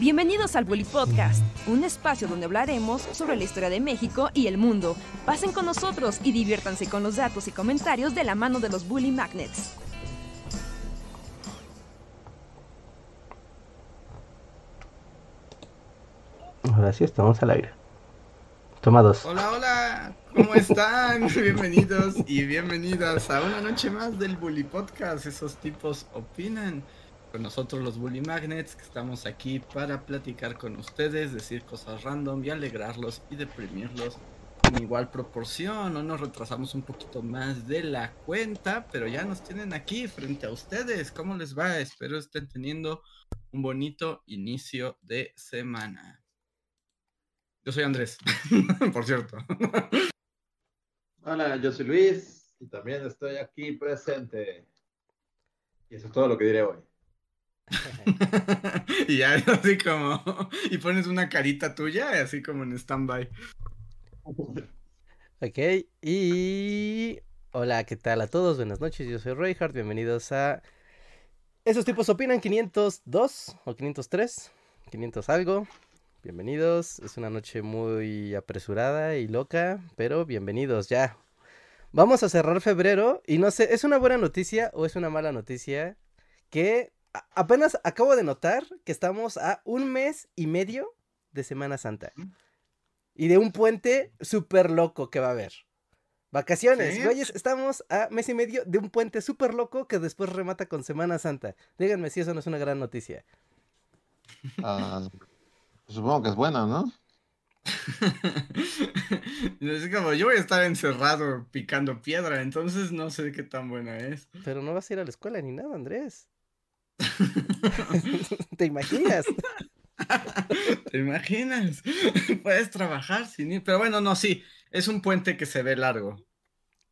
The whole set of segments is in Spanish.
Bienvenidos al Bully Podcast, un espacio donde hablaremos sobre la historia de México y el mundo. Pasen con nosotros y diviértanse con los datos y comentarios de la mano de los Bully Magnets. Ahora sí estamos al aire. Toma dos. Hola, hola, ¿cómo están? Bienvenidos y bienvenidas a una noche más del Bully Podcast. Esos tipos opinan. Con nosotros los Bully Magnets, que estamos aquí para platicar con ustedes, decir cosas random y alegrarlos y deprimirlos en igual proporción. No nos retrasamos un poquito más de la cuenta, pero ya nos tienen aquí frente a ustedes. ¿Cómo les va? Espero estén teniendo un bonito inicio de semana. Yo soy Andrés, por cierto. Hola, yo soy Luis y también estoy aquí presente. Y eso es todo lo que diré hoy. y ya así como. Y pones una carita tuya, así como en stand-by. Ok, y. Hola, ¿qué tal a todos? Buenas noches, yo soy Reinhardt. Bienvenidos a. Esos tipos opinan 502 o 503, 500 algo. Bienvenidos, es una noche muy apresurada y loca, pero bienvenidos ya. Vamos a cerrar febrero y no sé, ¿es una buena noticia o es una mala noticia? Que apenas acabo de notar que estamos a un mes y medio de Semana Santa. Y de un puente súper loco que va a haber. Vacaciones, güeyes, estamos a mes y medio de un puente súper loco que después remata con Semana Santa. Díganme si eso no es una gran noticia. Ah, supongo que es buena, ¿no? es como, yo voy a estar encerrado picando piedra, entonces no sé qué tan buena es. Pero no vas a ir a la escuela ni nada, Andrés. ¿Te imaginas? ¿Te imaginas? Puedes trabajar sin ir. Pero bueno, no, sí. Es un puente que se ve largo.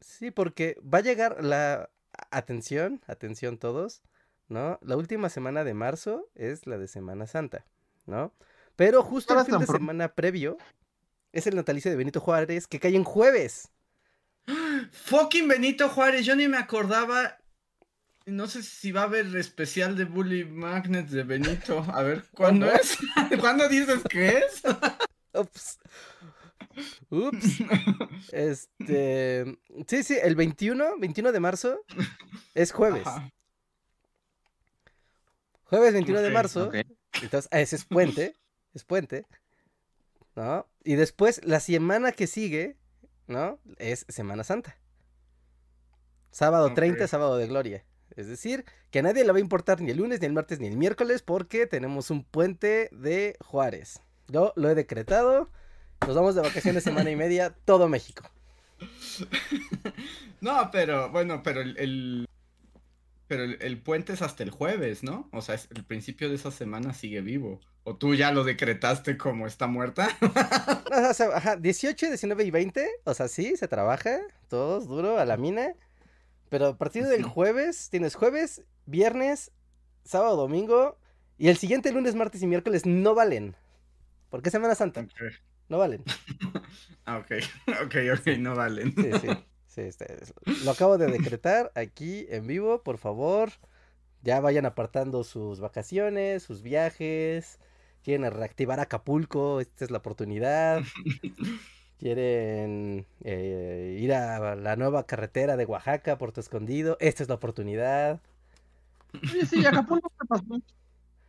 Sí, porque va a llegar la. Atención, atención todos, ¿no? La última semana de marzo es la de Semana Santa, ¿no? Pero justo el fin de semana previo es el natalicio de Benito Juárez que cae en jueves. Fucking Benito Juárez, yo ni me acordaba no sé si va a haber especial de Bully Magnets de Benito. A ver, ¿cuándo es? ¿Cuándo dices que es? Ups. Ups. Este. Sí, sí, el 21, 21 de marzo es jueves. Jueves 21 de marzo. Entonces, ese es puente. Es puente. ¿No? Y después, la semana que sigue, ¿no? Es Semana Santa. Sábado 30, sábado de gloria. Es decir, que a nadie le va a importar ni el lunes, ni el martes, ni el miércoles, porque tenemos un puente de Juárez. Yo lo he decretado. Nos vamos de vacaciones semana y media, todo México. No, pero bueno, pero el, pero el, puente es hasta el jueves, ¿no? O sea, el principio de esa semana sigue vivo. ¿O tú ya lo decretaste como está muerta? o sea, ajá, 18, 19 y 20, o sea, sí, se trabaja, todos duro a la mina. Pero a partir del jueves, tienes jueves, viernes, sábado, domingo. Y el siguiente lunes, martes y miércoles no valen. Porque es Semana Santa. No valen. ah, ok. Ok, ok, no valen. sí, sí. sí este, lo acabo de decretar aquí en vivo, por favor. Ya vayan apartando sus vacaciones, sus viajes. Quieren reactivar Acapulco, esta es la oportunidad. quieren eh, ir a la nueva carretera de Oaxaca, Puerto Escondido, esta es la oportunidad. Oye, sí, Acapulco, ¿qué pasó?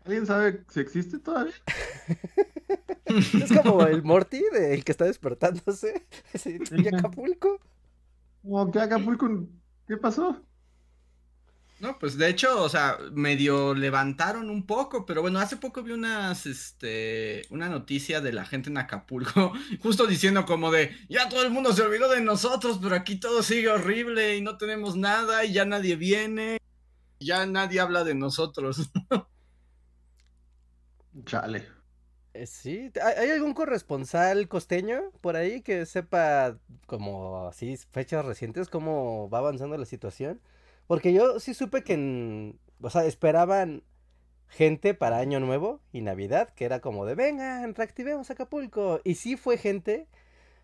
¿Alguien sabe si existe todavía? es como el Morty, de, el que está despertándose. ¿Y Acapulco? ¿Cómo que Acapulco? ¿Qué pasó? No, pues de hecho, o sea, medio levantaron un poco, pero bueno, hace poco vi unas, este, una noticia de la gente en Acapulco, justo diciendo como de, ya todo el mundo se olvidó de nosotros, pero aquí todo sigue horrible y no tenemos nada y ya nadie viene, ya nadie habla de nosotros. Chale. Eh, sí, ¿hay algún corresponsal costeño por ahí que sepa como así fechas recientes cómo va avanzando la situación? Porque yo sí supe que, o sea, esperaban gente para Año Nuevo y Navidad, que era como de, vengan, reactivemos Acapulco. Y sí fue gente,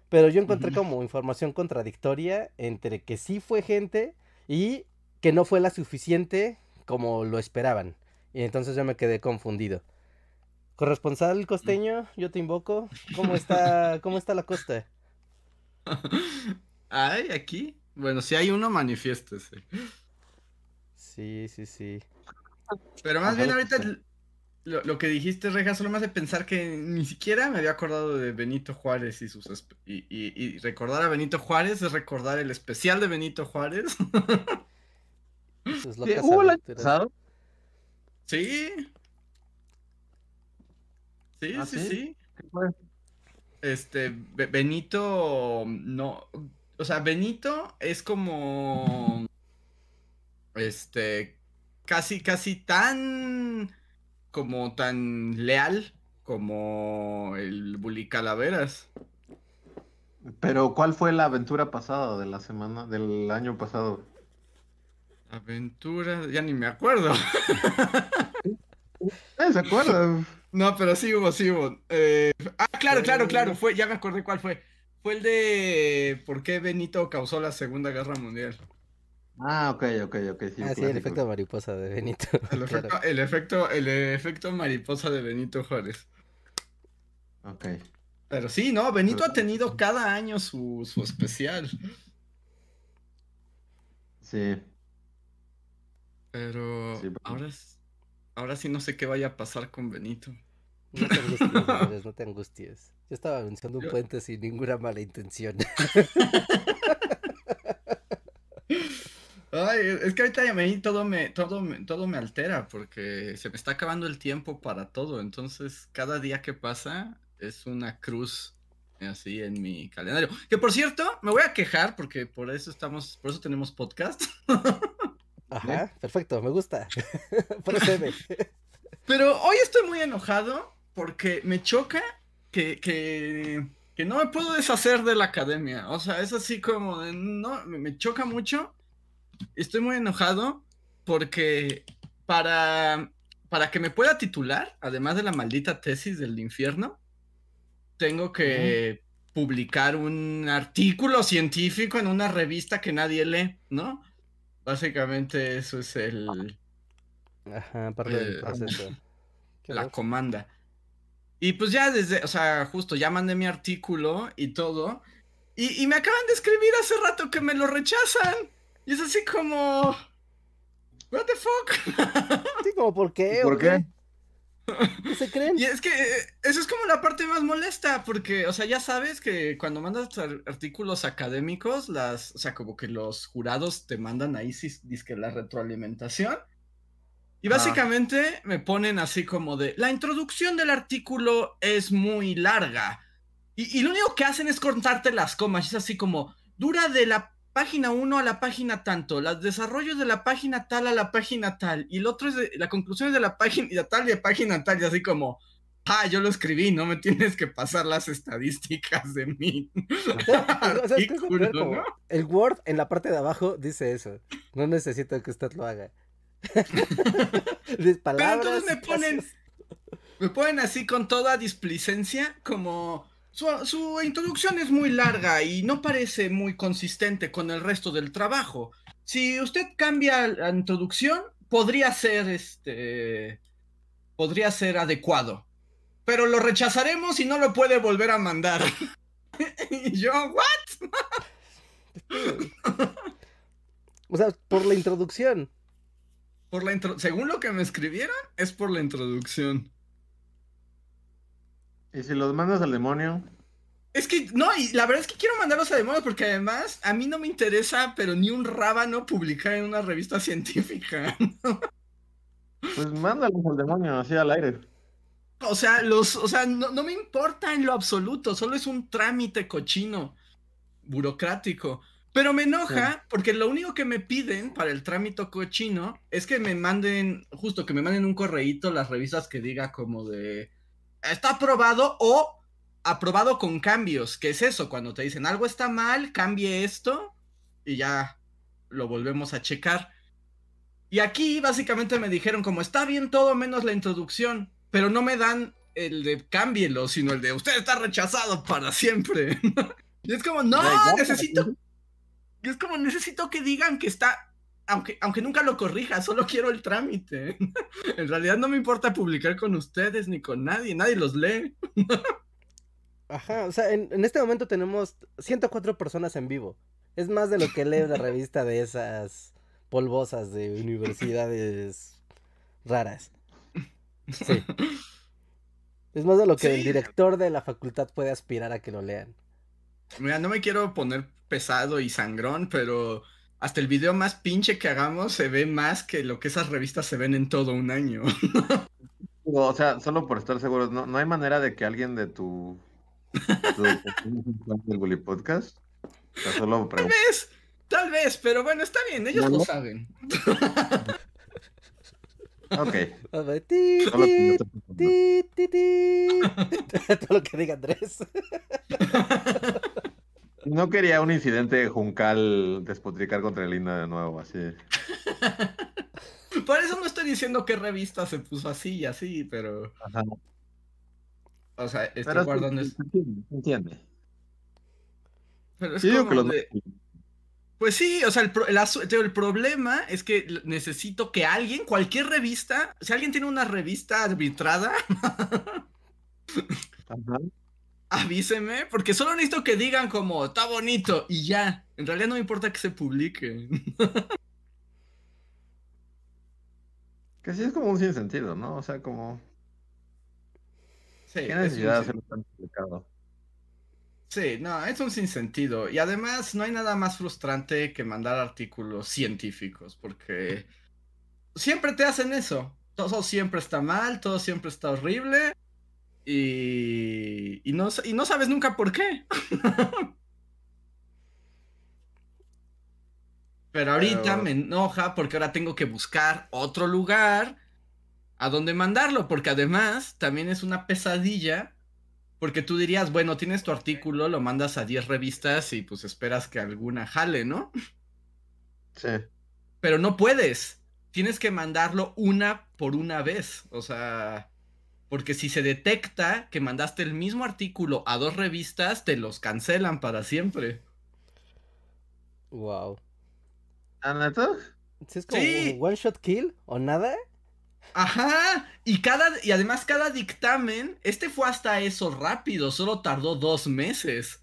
pero yo encontré como información contradictoria entre que sí fue gente y que no fue la suficiente como lo esperaban. Y entonces yo me quedé confundido. Corresponsal costeño, yo te invoco. ¿Cómo está, cómo está la costa? Ay, aquí. Bueno, si hay uno, manifiéstese. Sí, sí, sí. Pero más Ajá, bien ahorita lo, lo que dijiste, Reja, solo me hace pensar que ni siquiera me había acordado de Benito Juárez y sus... Y, y- y recordar a Benito Juárez es recordar el especial de Benito Juárez. Sus Sí, locas ¿Hubo el año pasado? Sí. Sí, ¿Ah, sí, sí? sí. Este, Be- Benito, no, o sea, Benito es como, este, casi, casi tan, como tan leal como el Bully Calaveras. Pero ¿cuál fue la aventura pasada de la semana, del año pasado? Aventura, ya ni me acuerdo. Eh, ¿Se acuerdan? No, pero sí hubo, sí hubo. Eh, ah, claro, claro, claro, fue, ya me acordé cuál fue. Fue el de por qué Benito causó la Segunda Guerra Mundial. Ah, ok, ok, ok. Sí, Ah, sí, el efecto mariposa de Benito. El claro. efecto, el efecto, el efecto mariposa de Benito Juárez. Ok. Pero sí, no, Benito ha tenido cada año su, su especial. Sí. Pero Sí, ahora, ahora sí no sé qué vaya a pasar con Benito. No te angusties, no te angusties. Yo estaba anunciando un Yo- puente sin ninguna mala intención. Ay, es que ahorita a mí todo me, todo me, todo me altera porque se me está acabando el tiempo para todo. Entonces, cada día que pasa es una cruz así en mi calendario. Que por cierto, me voy a quejar porque por eso estamos, por eso tenemos podcast. Ajá, perfecto, me gusta. Procede. Pero hoy estoy muy enojado porque me choca que, que, que no me puedo deshacer de la academia. O sea, es así como de, no, me choca mucho. Estoy muy enojado porque para, para que me pueda titular, además de la maldita tesis del infierno, tengo que publicar un artículo científico en una revista que nadie lee, ¿no? Básicamente eso es el, Ajá, parte del Eh, proceso. Qué la comanda. Y pues ya desde, o sea, justo ya mandé mi artículo y todo. Y, y me acaban de escribir hace rato que me lo rechazan. Y es así como... What the fuck? Sí, como por qué, ¿Por qué? ¿Qué se creen? Y es que eh, eso es como la parte más molesta, porque, o sea, ya sabes que cuando mandas ar- artículos académicos, las, o sea, como que los jurados te mandan ahí, sí, dizque la retroalimentación. Y Ah. básicamente me ponen así como de, la introducción del artículo es muy larga. Y, y lo único que hacen es contarte las comas, es así como, dura de la página 1 a la página tanto, los desarrollos de la página tal a la página tal, y el otro es de, la conclusión es de la página tal y de página tal, y así como, ah, yo lo escribí, no me tienes que pasar las estadísticas de mí. El Word en la parte de abajo dice eso. No necesito que usted lo haga. Palabras. entonces me ponen-. Me ponen así con toda displicencia, como su, su introducción es muy larga y no parece muy consistente con el resto del trabajo. Si usted cambia la introducción, podría ser este. Podría ser adecuado. Pero lo rechazaremos y no lo puede volver a mandar. y yo, ¿what? O sea, por la introducción. Por la intro- Según lo que me escribieron, es por la introducción. ¿Y si los mandas al demonio? Es que, no, y la verdad es que quiero mandarlos a demonios porque además a mí no me interesa, pero ni un rábano publicar en una revista científica. Pues mándalos al demonio, así al aire. O sea, los, o sea, no, no me importa en lo absoluto, solo es un trámite cochino, burocrático. Pero me enoja porque lo único que me piden para el trámite cochino es que me manden, justo que me manden un correíto las revistas que diga como de está aprobado o aprobado con cambios, que es eso, cuando te dicen algo está mal, cambie esto y ya lo volvemos a checar. Y aquí básicamente me dijeron como está bien todo menos la introducción, pero no me dan el de cámbielo, sino el de usted está rechazado para siempre. y es como, no, necesito... Y es como, necesito que digan que está aunque, aunque nunca lo corrija, solo quiero el trámite. en realidad no me importa publicar con ustedes ni con nadie, nadie los lee. Ajá, o sea, en, en este momento tenemos 104 personas en vivo. Es más de lo que lee la revista de esas polvosas de universidades raras. Sí. Es más de lo que el director de la facultad puede aspirar a que lo lean. Mira, no me quiero poner pesado y sangrón, pero hasta el video más pinche que hagamos se ve más que lo que esas revistas se ven en todo un año. O sea, solo por estar seguros, ¿no, no hay manera de que alguien de tu, tu del Bully Podcast? O sea, solo Tal vez, tal vez, pero bueno, está bien, ellos No, lo saben. Ok. Ver, ti, ti, ti. Todo lo que diga Andrés. No quería un incidente juncal despotricar contra Linda de nuevo, así. Por eso no estoy diciendo qué revista se puso así y así, pero, Ajá. o sea, estoy Pero guardando se entiende, se entiende. pero es Sí, como que los de- Pues sí, o sea, el, pro- el el problema es que necesito que alguien, cualquier revista, si alguien tiene una revista arbitrada, Ajá. Avíseme, porque solo necesito que digan como, está bonito, y ya. En realidad no me importa que se publique. Que sí es como un sinsentido, ¿no? O sea, como. Sí, ¿Qué necesidad de hacerlo tan complicado? Sí, no, es un sinsentido. Y además no hay nada más frustrante que mandar artículos científicos, porque siempre te hacen eso. Todo siempre está mal, todo siempre está horrible. Y, y, no, y no sabes nunca por qué. Pero ahorita Pero- me enoja porque ahora tengo que buscar otro lugar a donde mandarlo, porque además también es una pesadilla, porque tú dirías, bueno, tienes tu artículo, lo mandas a 10 revistas y pues esperas que alguna jale, ¿no? Sí. Pero no puedes, tienes que mandarlo una por una vez, o sea, porque si se detecta que mandaste el mismo artículo a dos revistas, te los cancelan para siempre. Wow. ¿Sí es como Sí. un one shot kill o nada? Ajá, y cada, y además cada dictamen, este fue hasta eso rápido, solo tardó dos meses.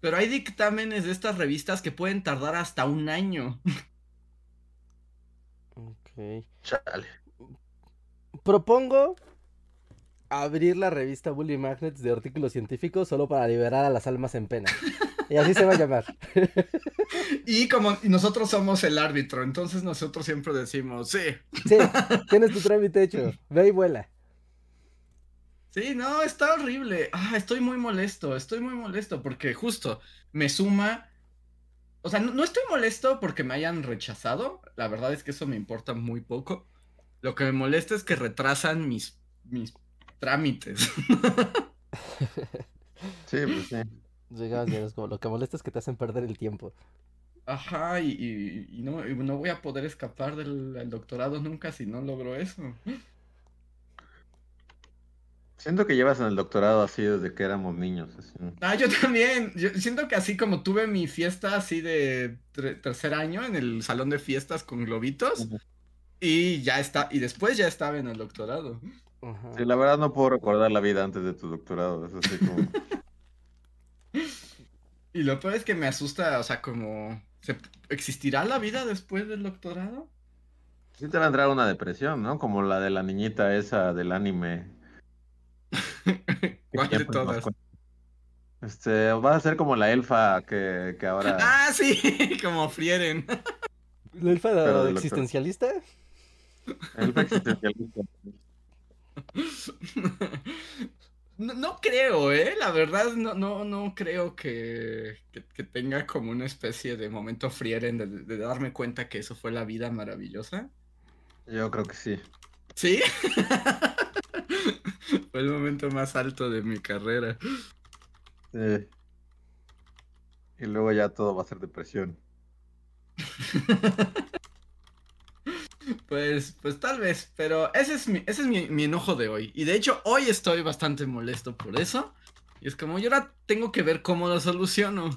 Pero hay dictámenes de estas revistas que pueden tardar hasta un año. Ok. Chale. Propongo abrir la revista Bully Magnets de artículos científicos solo para liberar a las almas en pena. Y así se va a llamar. Y como nosotros somos el árbitro, entonces nosotros siempre decimos, sí, Sí, tienes tu trámite hecho. Ve y vuela. sí, no, está horrible. Ah, estoy muy molesto, estoy muy molesto porque justo me suma... O sea, no, no estoy molesto porque me hayan rechazado, la verdad es que eso me importa muy poco. Lo que me molesta es que retrasan mis, mis trámites. Sí, pues sí. Digamos, digamos, como lo que molesta es que te hacen perder el tiempo. Ajá, y, y- y no, y no voy a poder escapar del doctorado nunca si no logro eso. Siento que llevas en el doctorado así desde que éramos niños. así. Ah, yo también. Yo siento que así como tuve mi fiesta así de tre- tercer año en el salón de fiestas con globitos y ya está, y después ya estaba en el doctorado. Ajá. Sí, la verdad no puedo recordar la vida antes de tu doctorado. Es así como. Y lo peor es que me asusta, o sea, como ¿se- ¿existirá la vida después del doctorado? Sí te va a entrar una depresión, ¿no? Como la de la niñita esa del anime. ¿Cuál de todas? Este, va a ser como la elfa que, que ahora. Ah, sí, como frieren. ¿La elfa existencialista? Elfa existencialista. No, no creo, ¿eh? La verdad, no, no, no creo que, que, que tenga como una especie de momento frieren de, de darme cuenta que eso fue la vida maravillosa. Yo creo que sí. ¿Sí? fue el momento más alto de mi carrera. Sí. Y luego ya todo va a ser depresión. Pues, pues tal vez, pero ese es, mi, ese es mi, mi enojo de hoy. Y de hecho, hoy estoy bastante molesto por eso. Y es como, yo ahora tengo que ver cómo lo soluciono.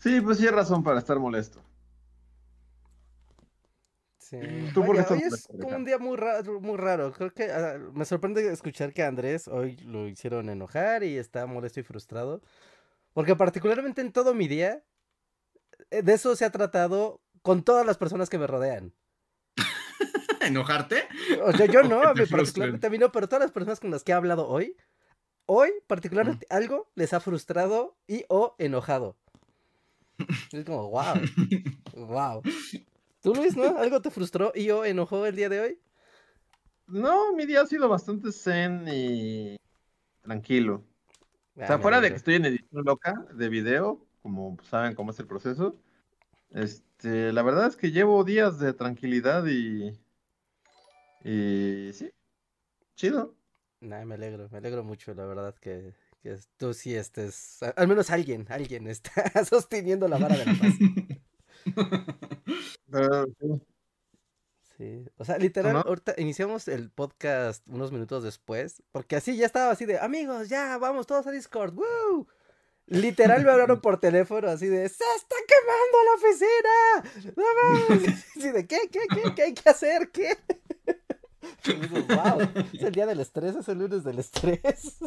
Sí, pues sí hay razón para estar molesto. Sí. ¿Tú por qué Vaya, estás hoy es como un día muy raro, muy raro. Creo que ah, me sorprende escuchar que a Andrés hoy lo hicieron enojar y está molesto y frustrado. Porque particularmente en todo mi día, de eso se ha tratado con todas las personas que me rodean. ¿Enojarte? O sea, yo O no, que a mí particularmente a mí no, pero todas las personas con las que he hablado hoy, hoy particularmente algo les ha frustrado y o enojado. Es como, wow, wow. ¿Tú, Luis, no? ¿Algo te frustró y o enojó el día de hoy? No, mi día ha sido bastante zen y tranquilo. O Ah, sea, me fuera de que estoy en edición loca de video, como saben cómo es el proceso, este, la verdad es que llevo días de tranquilidad y, y sí, chido. Nah, me alegro, me alegro mucho, la verdad, que, que tú sí estés, al menos alguien, alguien está sosteniendo la vara de la paz. Pero, sí. Sí, o sea, literal, no? ahorita iniciamos el podcast unos minutos después, porque así ya estaba así de, amigos, ya, vamos todos a Discord, ¡woo! Literal me hablaron por teléfono así de, ¡se está quemando la oficina! ¡No mames!" Así de, ¿qué, qué, qué, qué hay que hacer? ¿Qué? Y digo, wow, es el día del estrés, es el lunes del estrés.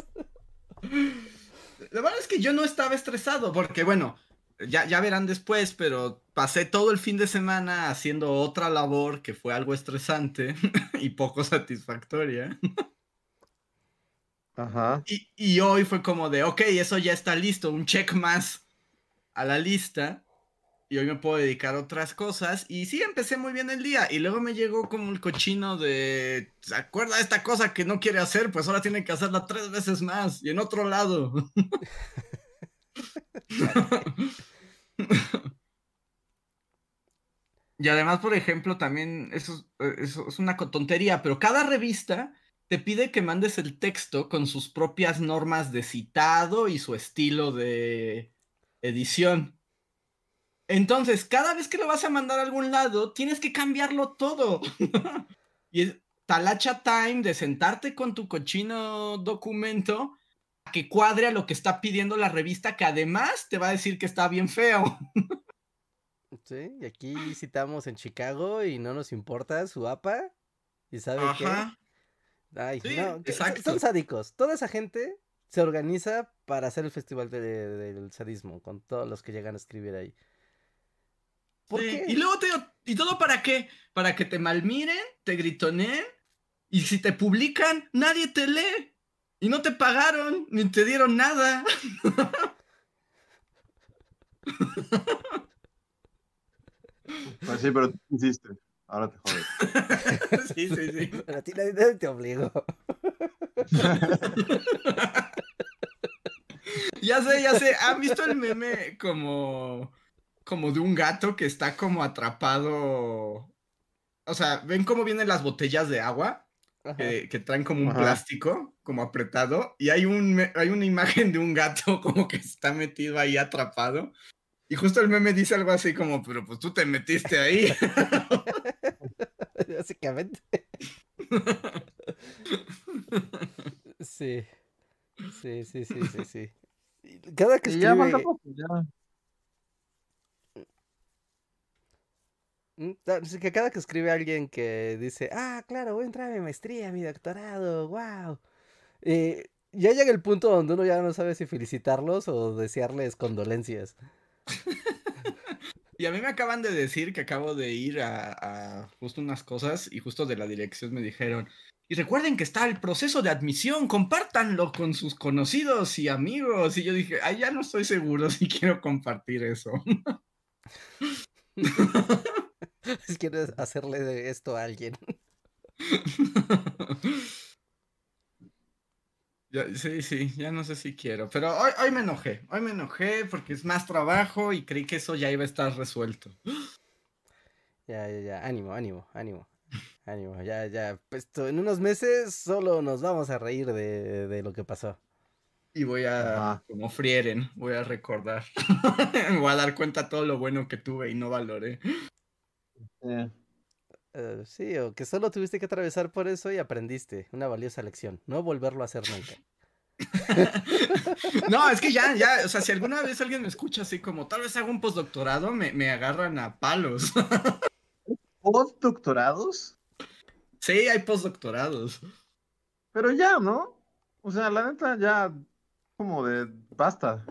La verdad es que yo no estaba estresado, porque bueno, ya, ya verán después, pero pasé todo el fin de semana haciendo otra labor que fue algo estresante y poco satisfactoria. Y, y hoy fue como de, ok, eso ya está listo, un check más a la lista. Y hoy me puedo dedicar a otras cosas. Y sí, empecé muy bien el día. Y luego me llegó como el cochino de, ¿se acuerda de esta cosa que no quiere hacer? Pues ahora tiene que hacerla tres veces más y en otro lado. Y además, por ejemplo, también, eso, es- eh, eso es una tontería, pero cada revista te pide que mandes el texto con sus propias normas de citado y su estilo de edición. Entonces, cada vez que lo vas a mandar a algún lado, tienes que cambiarlo todo. y es talacha time de sentarte con tu cochino documento a que cuadre a lo que está pidiendo la revista, que además te va a decir que está bien feo. Sí, y aquí citamos en Chicago y no nos importa su APA. ¿Y sabe qué? Ay, Sí, no, son- exacto. son sádicos. Toda esa gente se organiza para hacer el festival de- del sadismo, con todos los que llegan a escribir ahí. ¿Por Sí, qué? Y luego te digo, ¿y todo para qué? Para que te malmiren, te gritoneen, y si te publican, nadie te lee. Y no te pagaron, ni te dieron nada. Pues sí, pero tú hiciste. Ahora te jodes. sí, sí, sí. Pero a ti nadie, te obligó. Ya sé, ya sé. ¿Han visto el meme como, como de un gato que está como atrapado? O sea, ¿ven cómo vienen las botellas de agua? Que, que traen como un Ajá. plástico, como apretado, y hay, un, hay una imagen de un gato como que está metido ahí atrapado. Y justo el meme dice algo así como, pero pues tú te metiste ahí. Básicamente. Sí. Sí, sí, sí, sí, sí. Cada que ya escribe... poco, ya. Mm, que cada que escribe alguien que dice, ah, claro, voy a entrar a mi maestría, mi doctorado, wow. ya llega el punto donde uno ya no sabe si felicitarlos o desearles condolencias. Y a mí me acaban de decir que acabo de ir a, a justo unas cosas y justo de la dirección me dijeron, y recuerden que está el proceso de admisión, compártanlo con sus conocidos y amigos. Y yo dije, ay, ya no estoy seguro si quiero compartir eso. Si quieres hacerle esto a alguien. Ya- sí, sí, ya no sé si quiero. Pero hoy, hoy me enojé. Hoy me enojé porque es más trabajo y creí que eso ya iba a estar resuelto. Ya, ya, ya, ánimo, ánimo, ánimo. Ánimo, ya, ya. Pues to- en unos meses solo nos vamos a reír de, de lo que pasó. Y voy a, Ajá. como frieren, voy a recordar. voy a dar cuenta todo lo bueno que tuve y no valoré. Eh, Eh, sí, o que solo tuviste que atravesar por eso y aprendiste. Una valiosa lección. No volverlo a hacer nunca. no, es que ya, ya, o sea, si alguna vez alguien me escucha así como, tal vez hago un postdoctorado, me, me agarran a palos. ¿Postdoctorados? Sí, hay postdoctorados. Pero ya, ¿no? O sea, la neta ya como de basta.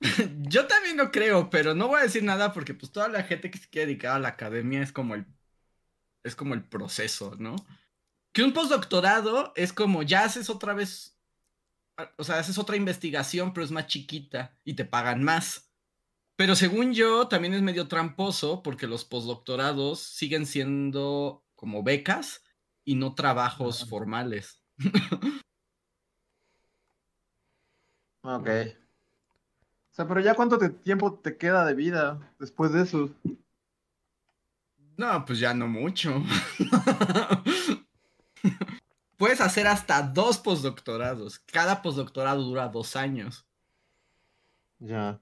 Yo también lo creo, pero no voy a decir nada porque pues toda la gente que se quiere dedicar a la academia es como el es como el proceso, ¿no? Que un postdoctorado es como ya haces otra vez o sea, haces otra investigación, pero es más chiquita y te pagan más. Pero según yo, también es medio tramposo porque los postdoctorados siguen siendo como becas y no trabajos formales. ok. O sea, pero ya cuánto tiempo te queda de vida después de eso? No, pues ya no mucho. Puedes hacer hasta dos postdoctorados. Cada postdoctorado dura dos años. Ya.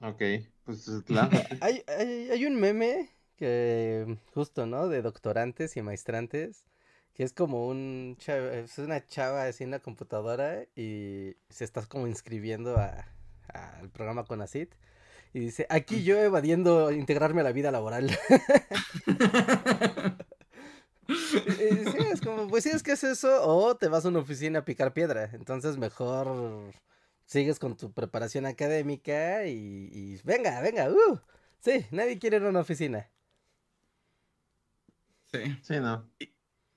Ok, pues claro. hay, hay, hay, un meme que justo, ¿no? De doctorantes y maestrantes, que es como un es una chava así en la computadora y se está como inscribiendo al programa con ACID. Y dice, aquí yo evadiendo integrarme a la vida laboral. sí, es como, pues sí, es que es eso, o te vas a una oficina a picar piedra. Entonces mejor sigues con tu preparación académica y, venga, venga, uh, sí, nadie quiere ir a una oficina. Sí. Sí, no. Y,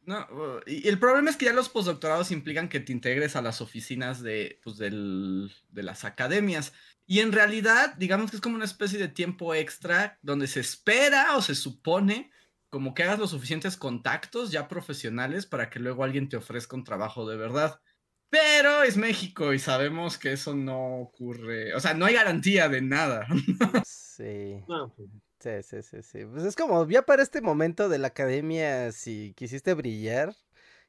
no, y el problema es que ya los postdoctorados implican que te integres a las oficinas de, pues, del, de las academias. Y en realidad, digamos que es como una especie de tiempo extra donde se espera o se supone como que hagas los suficientes contactos ya profesionales para que luego alguien te ofrezca un trabajo de verdad. Pero es México y sabemos que eso no ocurre. O sea, no hay garantía de nada. Sí. Pues. Sí, sí, sí, sí. Pues es como, ya para este momento de la academia, si quisiste brillar,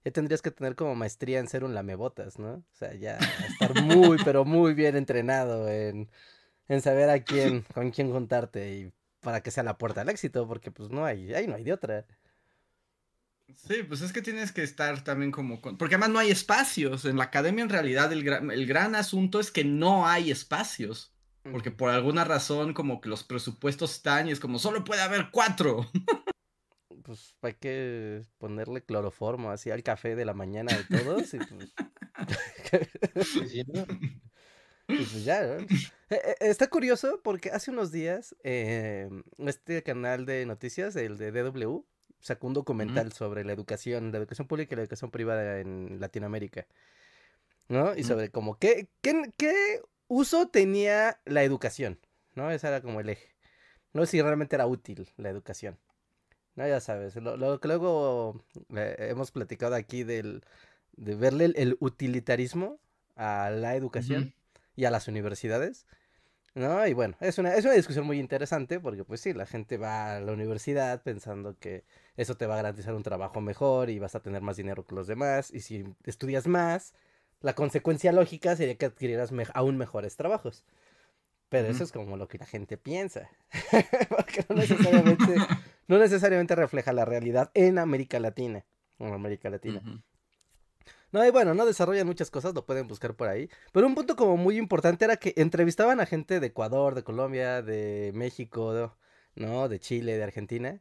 ya tendrías que tener como maestría en ser un lamebotas, ¿no? O sea, ya estar muy, pero muy bien entrenado en, en saber a quién, con quién juntarte y para que sea la puerta al éxito, porque pues no hay, ahí no hay de otra. Sí, pues es que tienes que estar también como... Porque además no hay espacios. En la academia en realidad el gran, el gran asunto es que no hay espacios. Porque por alguna razón como que los presupuestos están y es como solo puede haber cuatro. Pues hay que ponerle cloroformo así al café de la mañana de todos y pues... pues ya, ¿no? E, e, está curioso porque hace unos días em, este canal de noticias, el de DW, sacó un documental sobre la educación, la educación pública y la educación privada en Latinoamérica. ¿No? Y sobre como qué, qué, qué uso tenía la educación, ¿no? Ese era como el eje. No sé si realmente era útil la educación. No, ya sabes, lo, que luego eh, hemos platicado aquí del, de verle el, utilitarismo a la educación y a las universidades. ¿No? Y bueno, es una, es una discusión muy interesante porque pues sí, la gente va a la universidad pensando que eso te va a garantizar un trabajo mejor y vas a tener más dinero que los demás y si estudias más, la consecuencia lógica sería que adquirieras aún mejores trabajos. Pero eso es como lo que la gente piensa. Porque no necesariamente, no necesariamente refleja la realidad en América Latina. En América Latina. No, y bueno, no desarrollan muchas cosas, lo pueden buscar por ahí. Pero un punto como muy importante era que entrevistaban a gente de Ecuador, de Colombia, de México, ¿no? De Chile, de Argentina,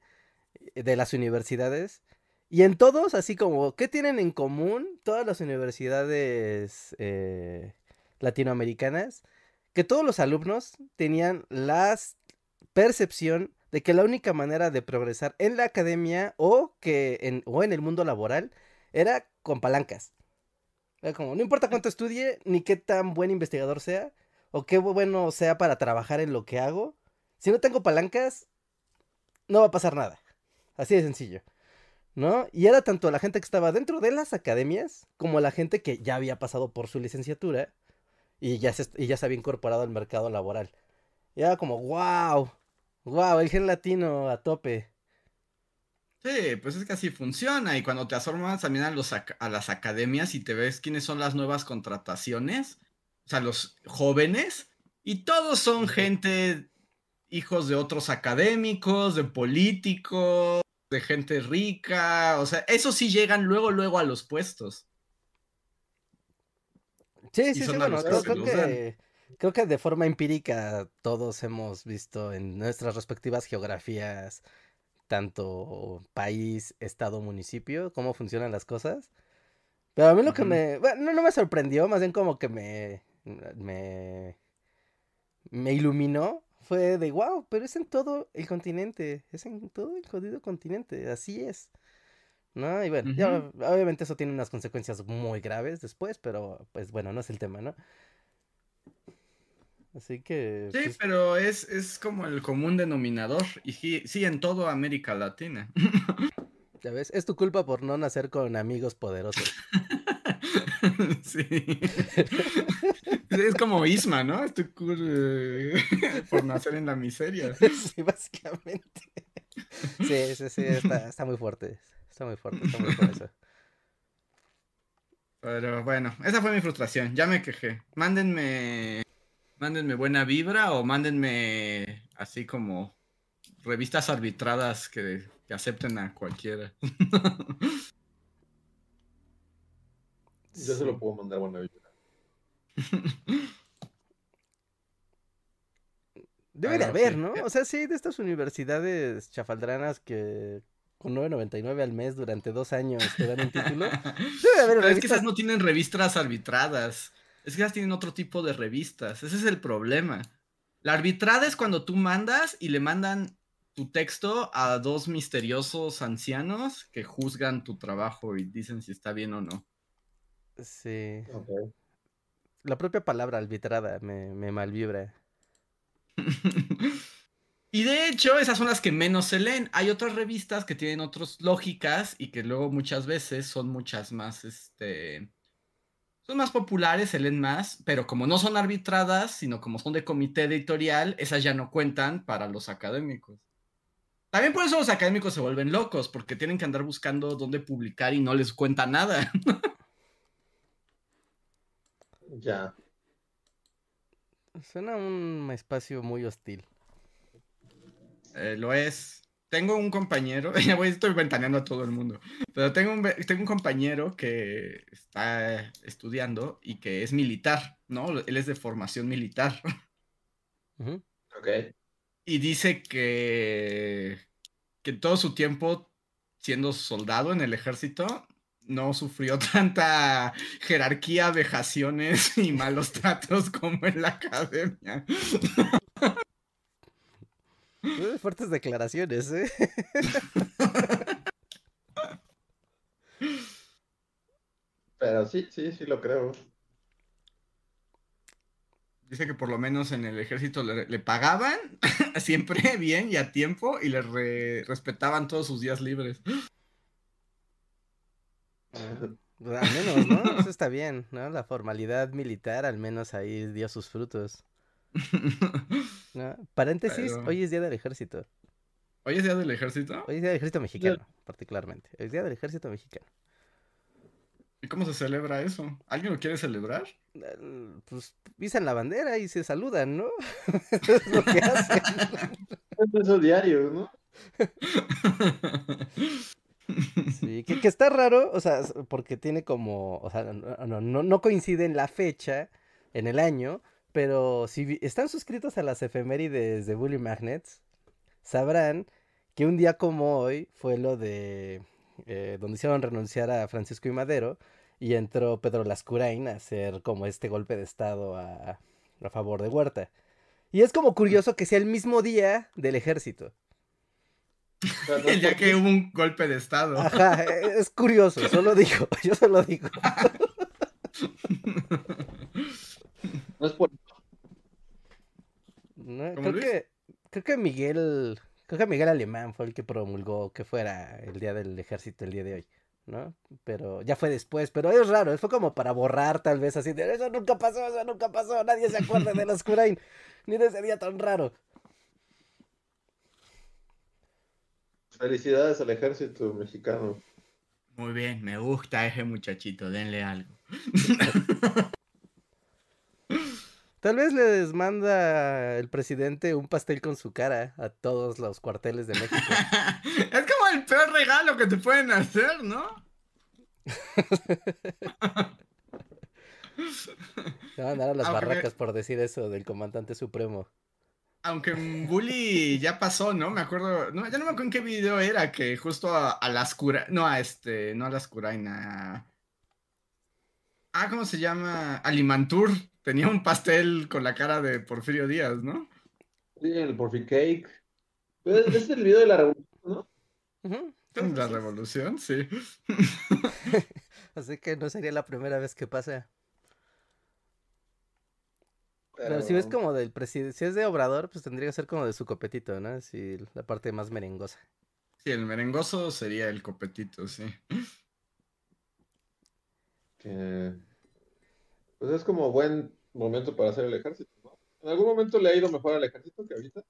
de las universidades. Y en todos, así como, ¿qué tienen en común todas las universidades eh, latinoamericanas? Que todos los alumnos tenían la percepción de que la única manera de progresar en la academia o, que en, o en el mundo laboral era con palancas. Era como, no importa cuánto estudie, ni qué tan buen investigador sea, o qué bueno sea para trabajar en lo que hago, si no tengo palancas, no va a pasar nada. Así de sencillo. ¿No? Y era tanto la gente que estaba dentro de las academias como la gente que ya había pasado por su licenciatura y ya se, y ya se había incorporado al mercado laboral. Y era como, wow, wow, el gen latino a tope. Sí, pues es que así funciona. Y cuando te asomas también a, los, a las academias y te ves quiénes son las nuevas contrataciones, o sea, los jóvenes, y todos son gente, hijos de otros académicos, de políticos, de gente rica, o sea, eso sí llegan luego, luego a los puestos. Sí, sí, sí, bueno, que creo, que, creo que de forma empírica todos hemos visto en nuestras respectivas geografías, tanto país, estado, municipio, cómo funcionan las cosas. Pero a mí lo que me, bueno, no, no me sorprendió, más bien como que me, me, me iluminó, fue de wow, pero es en todo el continente, es en todo el jodido continente, así es. ¿No? Y bueno, ya, obviamente eso tiene unas consecuencias muy graves después, pero pues bueno, no es el tema, ¿no? Así que, Sí, pues, pero es, es como el común denominador. Y sí, sí, en toda América Latina. ya ves, es tu culpa por no nacer con amigos poderosos. Sí. Es como Isma, ¿no? Es tu cul- eh, por nacer en la miseria. Sí, básicamente. Sí, sí, sí, está, está muy fuerte. Está muy fuerte, está muy fuerte eso. Pero bueno, esa fue mi frustración. Ya me quejé. Mándenme. Mándenme buena vibra o mándenme así como revistas arbitradas que, que acepten a cualquiera. Yo se lo puedo mandar buena vibra. Debe de haber. ¿no? O sea, sí, de estas universidades chafaldranas que con 9.99 al mes durante dos años te dan un título. Debe de haber Pero es que esas no tienen revistas arbitradas. Es que esas tienen otro tipo de revistas. Ese es el problema. La arbitrada es cuando tú mandas y le mandan tu texto a dos misteriosos ancianos que juzgan tu trabajo y dicen si está bien o no. Sí. La propia palabra arbitrada me, me malvibra. y de hecho, esas son las que menos se leen. Hay otras revistas que tienen otras lógicas y que luego muchas veces son muchas más, este, son más populares, se leen más, pero como no son arbitradas, sino como son de comité editorial, esas ya no cuentan para los académicos. También por eso los académicos se vuelven locos, porque tienen que andar buscando dónde publicar y no les cuenta nada. Ya. Suena un espacio muy hostil. Eh, lo es. Tengo un compañero, ya voy, estoy ventaneando a todo el mundo, pero tengo un, tengo un compañero que está estudiando y que es militar, ¿no? Él es de formación militar. Ok. y dice que, que todo su tiempo siendo soldado en el ejército no sufrió tanta jerarquía, vejaciones y malos tratos como en la academia. Fuertes declaraciones, ¿eh? Pero sí, sí, sí lo creo. Dice que por lo menos en el ejército le, le pagaban siempre bien y a tiempo y le re- respetaban todos sus días libres. Pues al menos, ¿no? Eso está bien, ¿no? La formalidad militar al menos ahí dio sus frutos. ¿no? Paréntesis, Pero- hoy es día del ejército. ¿Hoy es día del ejército? Hoy es día del ejército mexicano, particularmente. Hoy es día del ejército mexicano. ¿Y cómo se celebra eso? ¿Alguien lo quiere celebrar? Pues pisan la bandera y se saludan, ¿no? Eso es lo que hacen. Es eso diario, ¿no? Que, está raro, o sea, porque tiene como, o sea, no, no, no, coincide en la fecha, en el año, pero si están suscritos a las efemérides de Bully Magnets, sabrán que un día como hoy fue lo de eh, donde hicieron renunciar a Francisco y Madero y entró Pedro Lascurain a hacer como este golpe de estado a favor de Huerta. Y es como curioso que sea el mismo día del ejército. Porque- que hubo un golpe de estado. Ajá, e- es curioso, solo digo, yo solo digo. no es por ¿no? ¿Cómo, Creo Luis? que, creo que Miguel, creo que Miguel Alemán fue el que promulgó que fuera el día del ejército el día de hoy, ¿no? Pero ya fue después, pero es raro, fue como para borrar tal vez así de eso nunca pasó, eso nunca pasó, nadie se acuerda de los Curain, ni de ese día tan raro. Felicidades al ejército mexicano. Muy bien, me gusta ese muchachito, denle algo. Tal vez les manda el presidente un pastel con su cara a todos los cuarteles de México. es como el peor regalo que te pueden hacer, ¿no? Se van a dar a las Aunque barracas por decir eso del comandante supremo. Aunque Bully ya pasó, ¿no? Me acuerdo, no, ya no me acuerdo en qué video era, que justo a, a las cura, no a este, no a las curaina. Ah, ¿cómo se llama? Alimantur tenía un pastel con la cara de Porfirio Díaz, ¿no? Sí, el Porfi Cake. Pues, ese es el video de la revolución, ¿no? La revolución, sí. Así que no sería la primera vez que pasa. Pero si ves como del presidente, si es de Obrador, pues tendría que ser como de su copetito, ¿no? Así la parte más merengosa. Sí, el merengoso sería el copetito, sí. que, Pues es como buen momento para hacer el ejército, ¿no? ¿En algún momento le ha ido mejor al ejército que ahorita?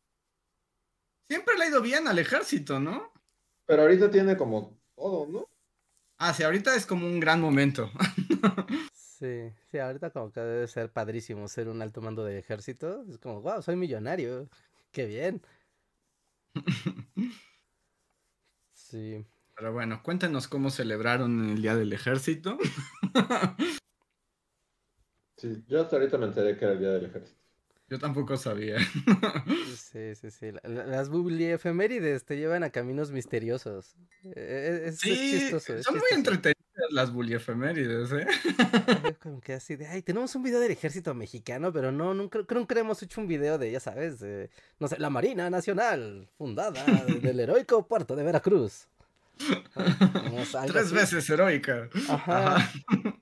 Siempre le ha ido bien al ejército, ¿no? Pero ahorita tiene como todo, ¿no? Ah, sí, ahorita es como un gran momento. Sí, sí, ahorita como que debe ser padrísimo ser un alto mando de ejército. Es como, wow, soy millonario. Qué bien. Sí. Pero bueno, cuéntanos cómo celebraron el Día del Ejército. Sí, yo hasta ahorita me enteré que era el día del ejército. Yo tampoco sabía. Sí, sí, sí. la- la- Las efemérides te llevan a caminos misteriosos. Eh, Es, es Sí, chistoso. es son muy chistoso. Las buliefemérides, ¿eh? Como que así de, ay, tenemos un video del ejército mexicano, pero no, nunca, creo que hemos hecho un video de, ya sabes, de, no sé, la Marina Nacional, fundada del heroico puerto de Veracruz. Tres así. veces heroica. Ajá. Ajá.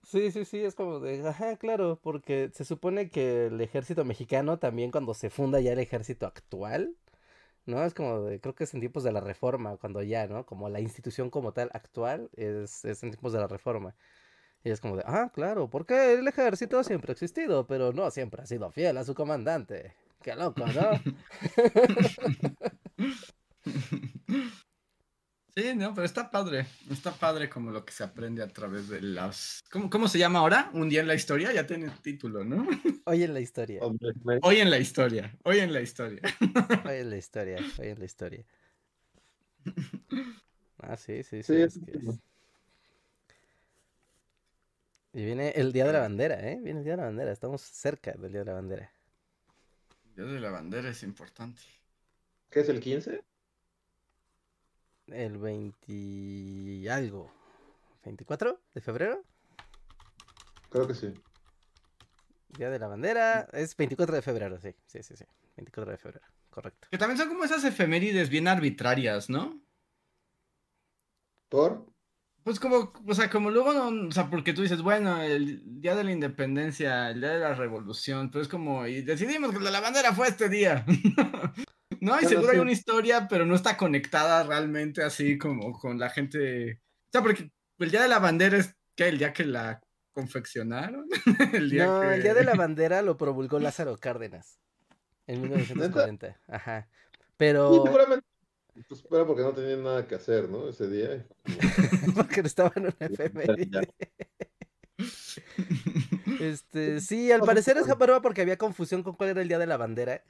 Sí, sí, sí, es como de, ajá, claro, porque se supone que el ejército mexicano también cuando se funda ya el ejército actual, ¿no? Es como de, creo que es en tiempos de la reforma, cuando ya, ¿no? Como la institución como tal actual es, es en tiempos de la reforma. Y es como de, ah, claro, porque el ejército siempre ha existido, pero no siempre ha sido fiel a su comandante. Qué loco, ¿no? Sí, no, pero está padre. Está padre como lo que se aprende a través de las. ¿Cómo, cómo se llama ahora? Un día en la historia. Ya tiene título, ¿no? Hoy en la historia, me- Hoy en la historia. Hoy en la historia. hoy en la historia, hoy en la historia. Ah, sí, sí, sí. Sí, es es que como- es- Y viene el Día de la Bandera, ¿eh? Viene el Día de la Bandera, estamos cerca del Día de la Bandera. El Día de la bandera es importante. ¿Qué es el 15? El 20 y algo. ¿24 de febrero? Creo que sí. Día de la Bandera. Es 24 de febrero, sí. Sí, sí, sí. 24 de febrero, correcto. Que también son como esas efemérides bien arbitrarias, ¿no? ¿Por? Pues como, o sea, como luego, no- o sea, porque tú dices, bueno, el día de la independencia, el día de la revolución, pero es como, y decidimos que la bandera fue este día. no, y seguro hay sí. una historia, pero no está conectada realmente así como con la gente. O sea, porque el día de la bandera es que el día que la confeccionaron. el día No, que... el Día de la Bandera lo promulgó Lázaro Cárdenas. En 1940. Ajá. Sí, Pero. seguramente. Pues era porque no tenían nada que hacer, ¿no? Ese día. Porque no estaba en una efeméride. Este, sí, al parecer es bueno. Japarova porque había confusión con cuál era el día de la bandera.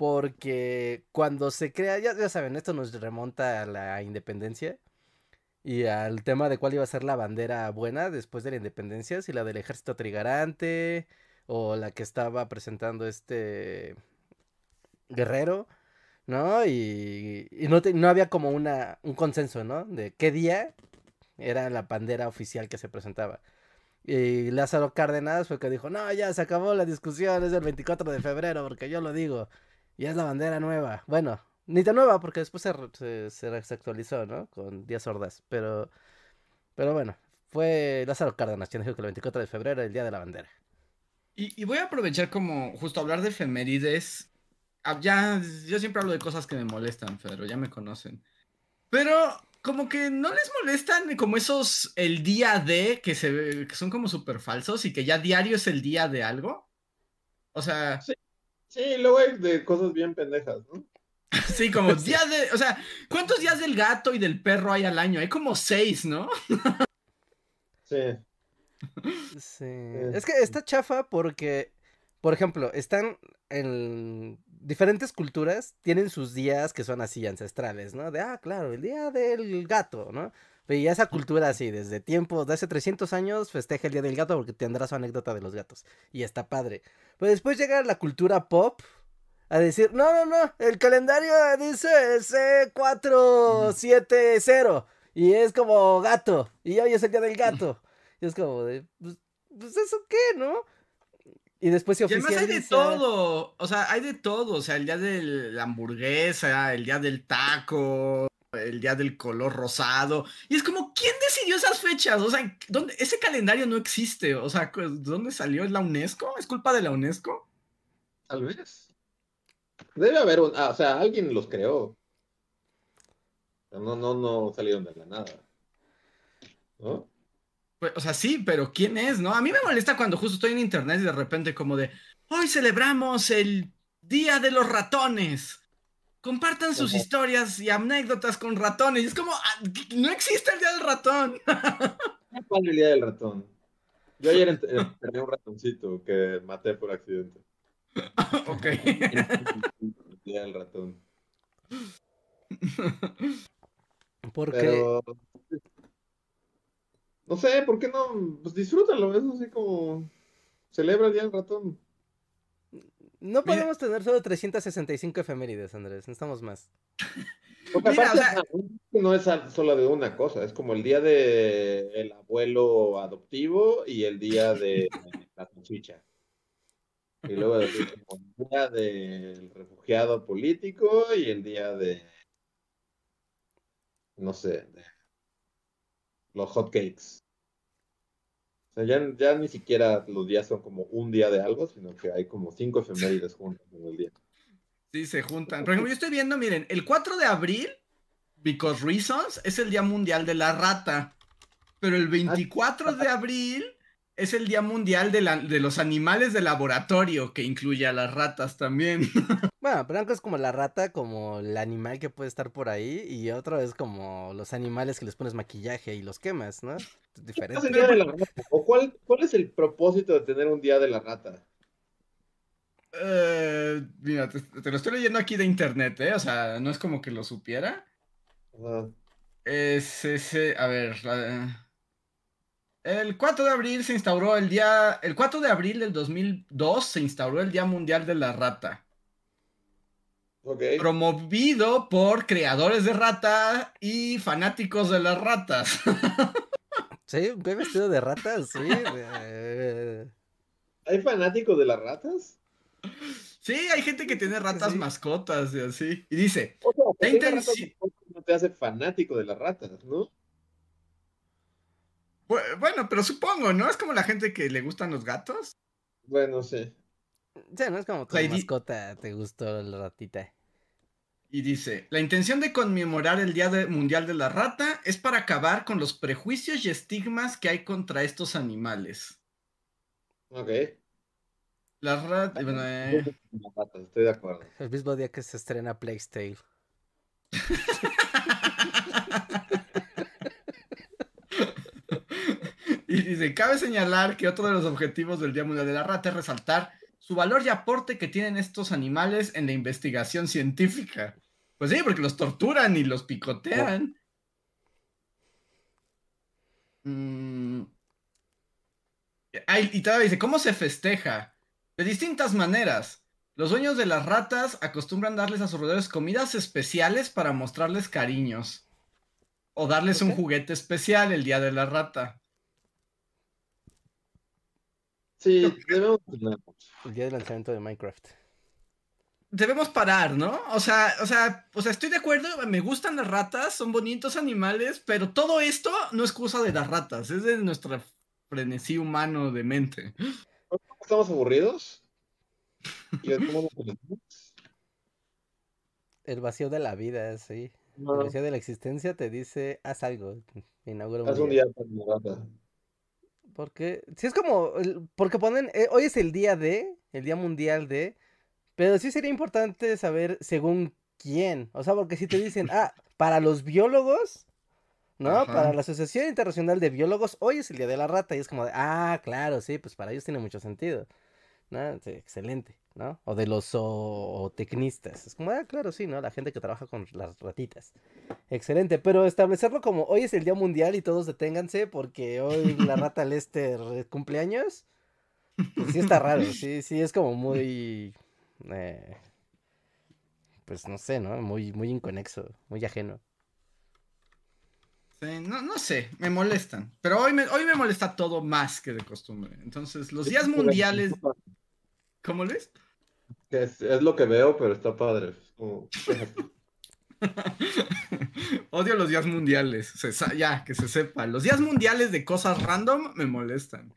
Porque cuando se crea, ya, ya saben, esto nos remonta a la independencia y al tema de cuál iba a ser la bandera buena después de la independencia, si la del ejército trigarante o la que estaba presentando este guerrero, ¿no? Y, y no, te- no había como una, un consenso, ¿no? De qué día era la bandera oficial que se presentaba. Y Lázaro Cárdenas fue que dijo, no, ya se acabó la discusión, es el 24 de febrero, porque yo lo digo, y es la bandera nueva. Bueno, ni tan nueva, porque después se, se, se- se actualizó, ¿no? Con Díaz Ordaz, pero, pero bueno, fue Lázaro Cárdenas quien dijo que el 24 de febrero era el día de la bandera. Y, y voy a aprovechar como justo hablar de efemérides. Ah, Ya, yo siempre hablo de cosas que me molestan, Pedro, ya me conocen. Pero como que no les molestan como esos el día de que se que son como súper falsos y que ya diario es el día de algo. O sea, Sí, luego hay de cosas bien pendejas, ¿no? sí, como día de, o sea, ¿cuántos días del gato y del perro hay al año? Hay como seis, ¿no? Sí. Sí. Es que está chafa porque, por ejemplo, están en diferentes culturas, tienen sus días que son así ancestrales, ¿no? De, ah, claro, el día del gato, ¿no? Pero ya esa cultura así, desde tiempos, de hace 300 años, festeja el Día del Gato porque tendrá su anécdota de los gatos. Y está padre. Pero después llega la cultura pop a decir, no, no, no, el calendario dice C470 y es como gato y hoy es el día del gato. Y es como de, pues, pues eso qué, ¿no? Y después se Y además hay de oficializa. todo, o sea, hay de todo, o sea, el día de la hamburguesa, el día del taco, el día del color rosado, y es como, ¿quién decidió esas fechas? O sea, ¿dónde? ese calendario no existe, o sea, ¿de ¿dónde salió? ¿Es la UNESCO? ¿Es culpa de la UNESCO? Tal vez. Debe haber un. Ah, o sea, alguien los creó. No, no, no salieron de la nada. ¿No? Pues, o sea, sí, pero ¿quién es, no? A mí me molesta cuando justo estoy en internet y de repente como de, hoy celebramos el Día de los Ratones. Compartan sus Ajá. historias y anécdotas con ratones. Y es como, ah, no existe el Día del Ratón. ¿Cuál el día del ratón? Yo ayer ent- enterré un ratoncito que maté por accidente. ok. El día del ratón. Porque Pero. No sé, ¿por qué no? Pues disfrútalo, es así como. Celebra el día del ratón. No Mira- podemos tener solo 365 efemérides, Andrés. Necesitamos más. Porque Mira, aparte, o sea- no es solo de una cosa, es como el día de el abuelo adoptivo y el día de la salchicha. Y luego el día del refugiado político y el día de, no sé, de los hotcakes. O sea, ya, ya ni siquiera los días son como un día de algo, sino que hay como cinco efemérides juntas en el día. Sí, se juntan. Por ejemplo, yo estoy viendo, miren, el 4 de abril, because reasons, es el Día Mundial de la Rata. Pero el 24 de abril es el Día Mundial de, la- de los Animales de Laboratorio, que incluye a las ratas también. Bueno, Blanco es como la rata, como el animal que puede estar por ahí, y otro es como los animales que les pones maquillaje y los quemas, ¿no? Es ¿Qué diferente. el día de la rata? ¿O cuál, cuál es el propósito de tener un día de la rata? Eh, mira, te, te lo estoy leyendo aquí de internet, ¿eh? O sea, no es como que lo supiera. Ajá. Es ese, a ver. eh, El 4 de abril se instauró el día. El 4 de abril del 2002 se instauró el Día Mundial de la Rata. Ok. Promovido por creadores de rata y fanáticos de las ratas. Sí, un vestido de rata, sí. ¿Hay fanáticos de las ratas? Sí, hay gente que tiene ratas Sí. mascotas y así. Y dice, O sea, ratas no te hace fanático de las ratas, ¿no? "Bu- bueno, pero supongo, ¿no? Es como la gente que le gustan los gatos. Bueno, sí. Sí, no es como tu mascota, te gustó la ratita. Y dice, la intención de conmemorar el Día de- Mundial de la Rata es para acabar con los prejuicios y estigmas que hay contra estos animales. Ok. Las ratas... Bueno, eh, estoy de acuerdo. El mismo día que se estrena Plague y dice, cabe señalar que otro de los objetivos del Día Mundial de la Rata es resaltar su valor y aporte que tienen estos animales en la investigación científica. Pues sí, porque los torturan y los picotean. Mm. Ay, y todavía dice, ¿cómo se festeja? De distintas maneras. Los dueños de las ratas acostumbran darles a sus roedores comidas especiales para mostrarles cariños. O darles un juguete especial el día de la rata. Sí, debemos tener El día del lanzamiento de Minecraft. Debemos parar, ¿no? O sea, o sea, o sea, estoy de acuerdo, me gustan las ratas, son bonitos animales, pero todo esto no es cosa de las ratas, es de nuestra frenesí humano de mente. ¿Estamos aburridos? ¿Y? El vacío de la vida, sí. El No, vacío de la existencia te dice, haz algo. Inaugura haz un día para la rata. Porque, sí es como, porque ponen, eh, hoy es el día de, el día mundial de, pero sí sería importante saber según quién. O sea, porque si te dicen, ah, para los biólogos, ¿no? Ajá. Para la Asociación Internacional de Biólogos, hoy es el día de la rata. Y es como de, ah, claro, sí, pues para ellos tiene mucho sentido. ¿no? Sí, excelente, ¿no? O de los zootecnistas. Es como, ah, claro, sí, ¿no? La gente que trabaja con las ratitas. Excelente, pero establecerlo como hoy es el Día Mundial y todos deténganse porque hoy la rata Lester cumpleaños. Pues sí está raro, sí, sí, es como muy... eh, pues no sé, ¿no? Muy, muy inconexo, muy ajeno. Sí, no, no sé, me molestan. Pero hoy me, hoy me molesta todo más que de costumbre. Entonces, los días mundiales. ¿Cómo les? Es, es lo que veo, pero está padre. Es como- Odio los días mundiales. Se ya, que se sepa. Los días mundiales de cosas random me molestan.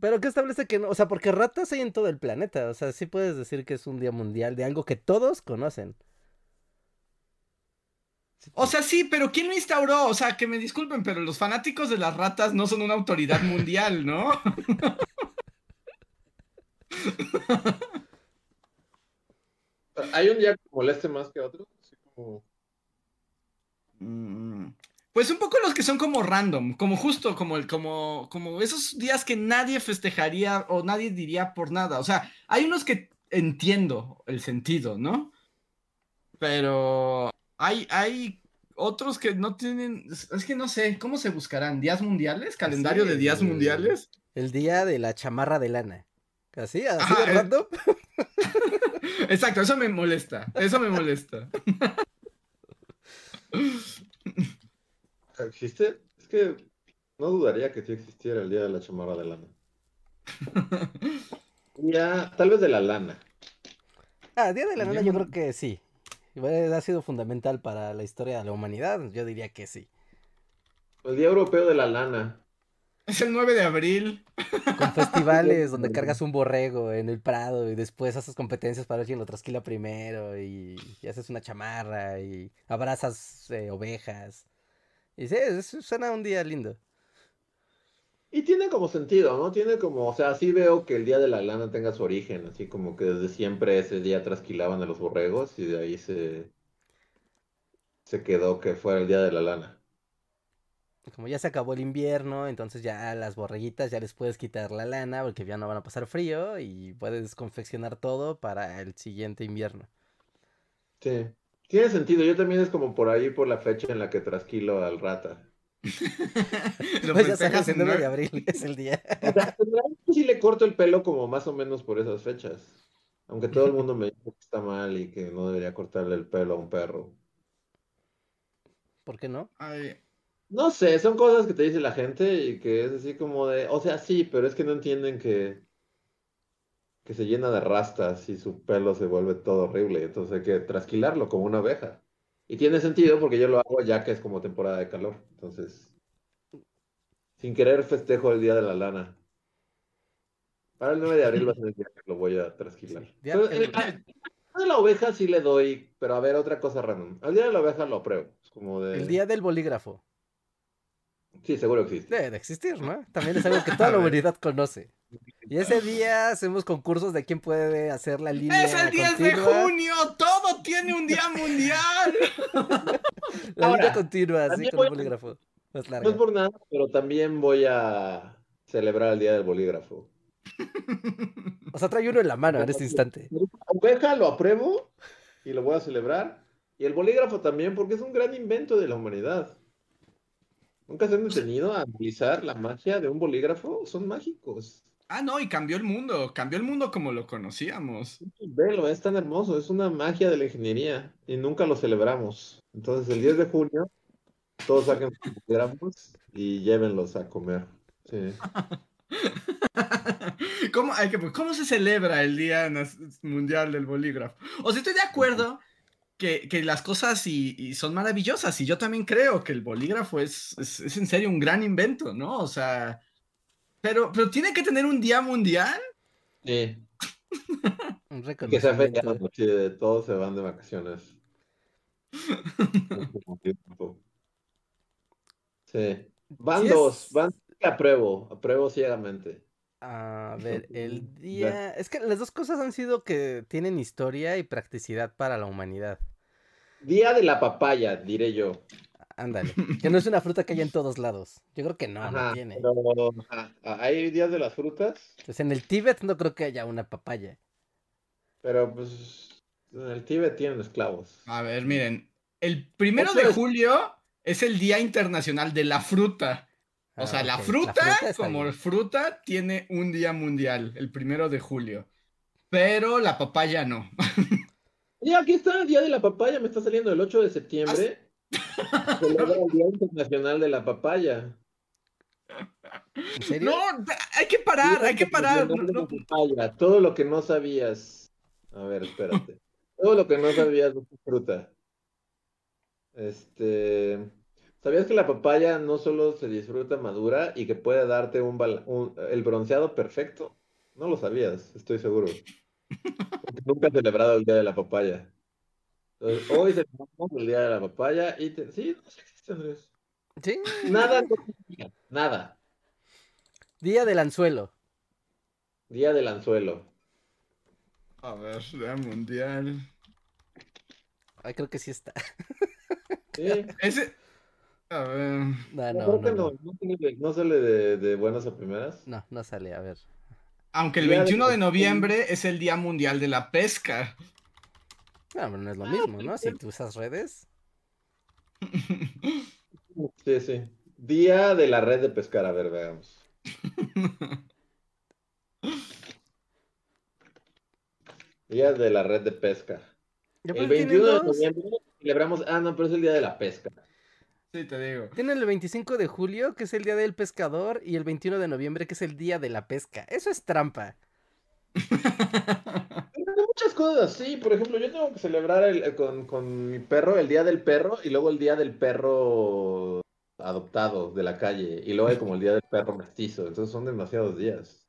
Pero ¿qué establece que no? O sea, porque ratas hay en todo el planeta. O sea, sí puedes decir que es un día mundial de algo que todos conocen. O sea, sí, pero ¿quién lo instauró? O sea, que me disculpen, pero los fanáticos de las ratas no son una autoridad mundial, ¿no? ¿Hay un día que moleste más que otro? Así como... Mm, Pues un poco los que son como random, como justo, como el, como, como esos días que nadie festejaría o nadie diría por nada. O sea, hay unos que entiendo el sentido, ¿no? Pero hay, hay otros que no tienen, es que no sé, ¿cómo se buscarán? ¿Días mundiales? ¿Calendario Sí, de días mundiales? El día de la chamarra de lana. ¿Así? ¿Así Ajá, de eh. random? Exacto, eso me molesta, eso me molesta. ¿Existe? Es que no dudaría que sí existiera el día de la chamarra de lana. Ya, tal vez de la lana. Ah, día de la lana yo creo que sí. Ha sido fundamental para la historia de la humanidad. Yo diría que sí. El día europeo de la lana. Es el 9 de abril. Con festivales donde cargas un borrego en el Prado y después haces competencias para ver quién lo trasquila primero y, y haces una chamarra y abrazas eh, ovejas. Y sí, es- suena un día lindo. Y tiene como sentido, ¿no? Tiene como, o sea, sí veo que el día de la lana tenga su origen, así como que desde siempre ese día trasquilaban a los borregos y de ahí se, se quedó que fuera el día de la lana. Como ya se acabó el invierno, entonces ya a las borreguitas ya les puedes quitar la lana porque ya no van a pasar frío y puedes confeccionar todo para el siguiente invierno. Sí, tiene sentido. Yo también es como por ahí, por la fecha en la que trasquilo al rata. Lo Pues ya sabes, el en 9 de abril es el día. O sea, generalmente sí le corto el pelo como más o menos por esas fechas. Aunque todo el mundo me dice que está mal y que no debería cortarle el pelo a un perro. ¿Por qué no? Ay, No sé, son cosas que te dice la gente y que es así como de, o sea, sí, pero es que no entienden que, que se llena de rastas y su pelo se vuelve todo horrible, entonces hay que trasquilarlo como una abeja. Y tiene sentido porque yo lo hago ya que es como temporada de calor, entonces, sin querer festejo el día de la lana. Para el 9 de abril va a ser el día que lo voy a trasquilar. Día- Pero el- el- al día de la oveja sí le doy, pero a ver, otra cosa random. Al día de la oveja lo apruebo. Es como de... El día del bolígrafo. Sí, seguro existe. Debe de existir, ¿no? También es algo que toda la humanidad conoce. Y ese día hacemos concursos de quién puede hacer la línea Es el 10 de continua. junio, todo tiene un día mundial. La Ahora, línea continua, así con el a- bolígrafo. Más No es larga. por nada, pero también voy a celebrar el día del bolígrafo. O sea, trae uno en la mano en este instante. Oveja lo apruebo y lo voy a celebrar. Y el bolígrafo también, porque es un gran invento de la humanidad. ¿Nunca se han detenido a analizar la magia de un bolígrafo? Son mágicos. Ah, no, y cambió el mundo, cambió el mundo como lo conocíamos. Velo, es tan hermoso, es una magia de la ingeniería y nunca lo celebramos. Entonces, el 10 de junio, todos saquen sus bolígrafos y llévenlos a comer. Sí. ¿Cómo, hay que- ¿Cómo se celebra el Día Mundial del Bolígrafo? O sea, estoy de acuerdo que, que las cosas y, y son maravillosas y yo también creo que el bolígrafo es, es, es en serio un gran invento, ¿no? O sea, pero, pero tiene que tener un Día Mundial. Sí. Un Que sí, de- todos se van de vacaciones. Sí. Van Sí dos, van apruebo, apruebo ciegamente. A ver, el día... Es que las dos cosas han sido que tienen historia y practicidad para la humanidad. Día de la papaya, diré yo. Ándale. Que no es una fruta que haya en todos lados. Yo creo que no, no tiene. pero, ajá, hay días de las frutas, Pues en el Tíbet no creo que haya una papaya. pero pues en el Tíbet tienen esclavos. A ver, miren. El primero de es- julio es el Día Internacional de la Fruta. O Ah, sea, la ok, fruta, como bien. fruta, tiene un día mundial, el primero de julio. Pero la papaya no. Y aquí está el Día de la Papaya, me está saliendo el 8 de septiembre. Celebra el Día Internacional de la Papaya. ¿En serio? No, hay que parar, hay que parar. No- Papaya, todo lo que no sabías. A ver, espérate. Todo lo que no sabías de fruta. Este. ¿Sabías que la papaya no solo se disfruta madura y que puede darte un, un- el bronceado perfecto? No lo sabías, estoy seguro. Porque nunca he celebrado el Día de la Papaya. Entonces, hoy celebramos el Día de la Papaya y te... sí, no sé qué existe, Andrés. Sí. Nada, nada. Día del anzuelo. Día del anzuelo. A ver, Día Mundial. Ay, creo que sí está. Sí. Ese. A ver. No, No, no, creo que no, no, no. no sale de- no sale de, de buenas a primeras. No, no sale, a ver. Aunque el Día de 21 de noviembre es el Día Mundial de la Pesca. No, pero no es lo mismo, ¿no? Si tú usas redes. Sí, sí. Día de la red de pescar, a ver, veamos. Día de la red de pesca. El pero tienen 21 de noviembre celebramos. Ah, no, pero es el día de la pesca. Sí, te digo. Tienen el 25 de julio, que es el día del pescador, y el 21 de noviembre, que es el día de la pesca. Eso es trampa. Muchas cosas, sí. Por ejemplo, yo tengo que celebrar el- el- con, con mi perro el día del perro y luego el día del perro adoptado de la calle. Y luego hay como el día del perro mestizo. Entonces son demasiados días.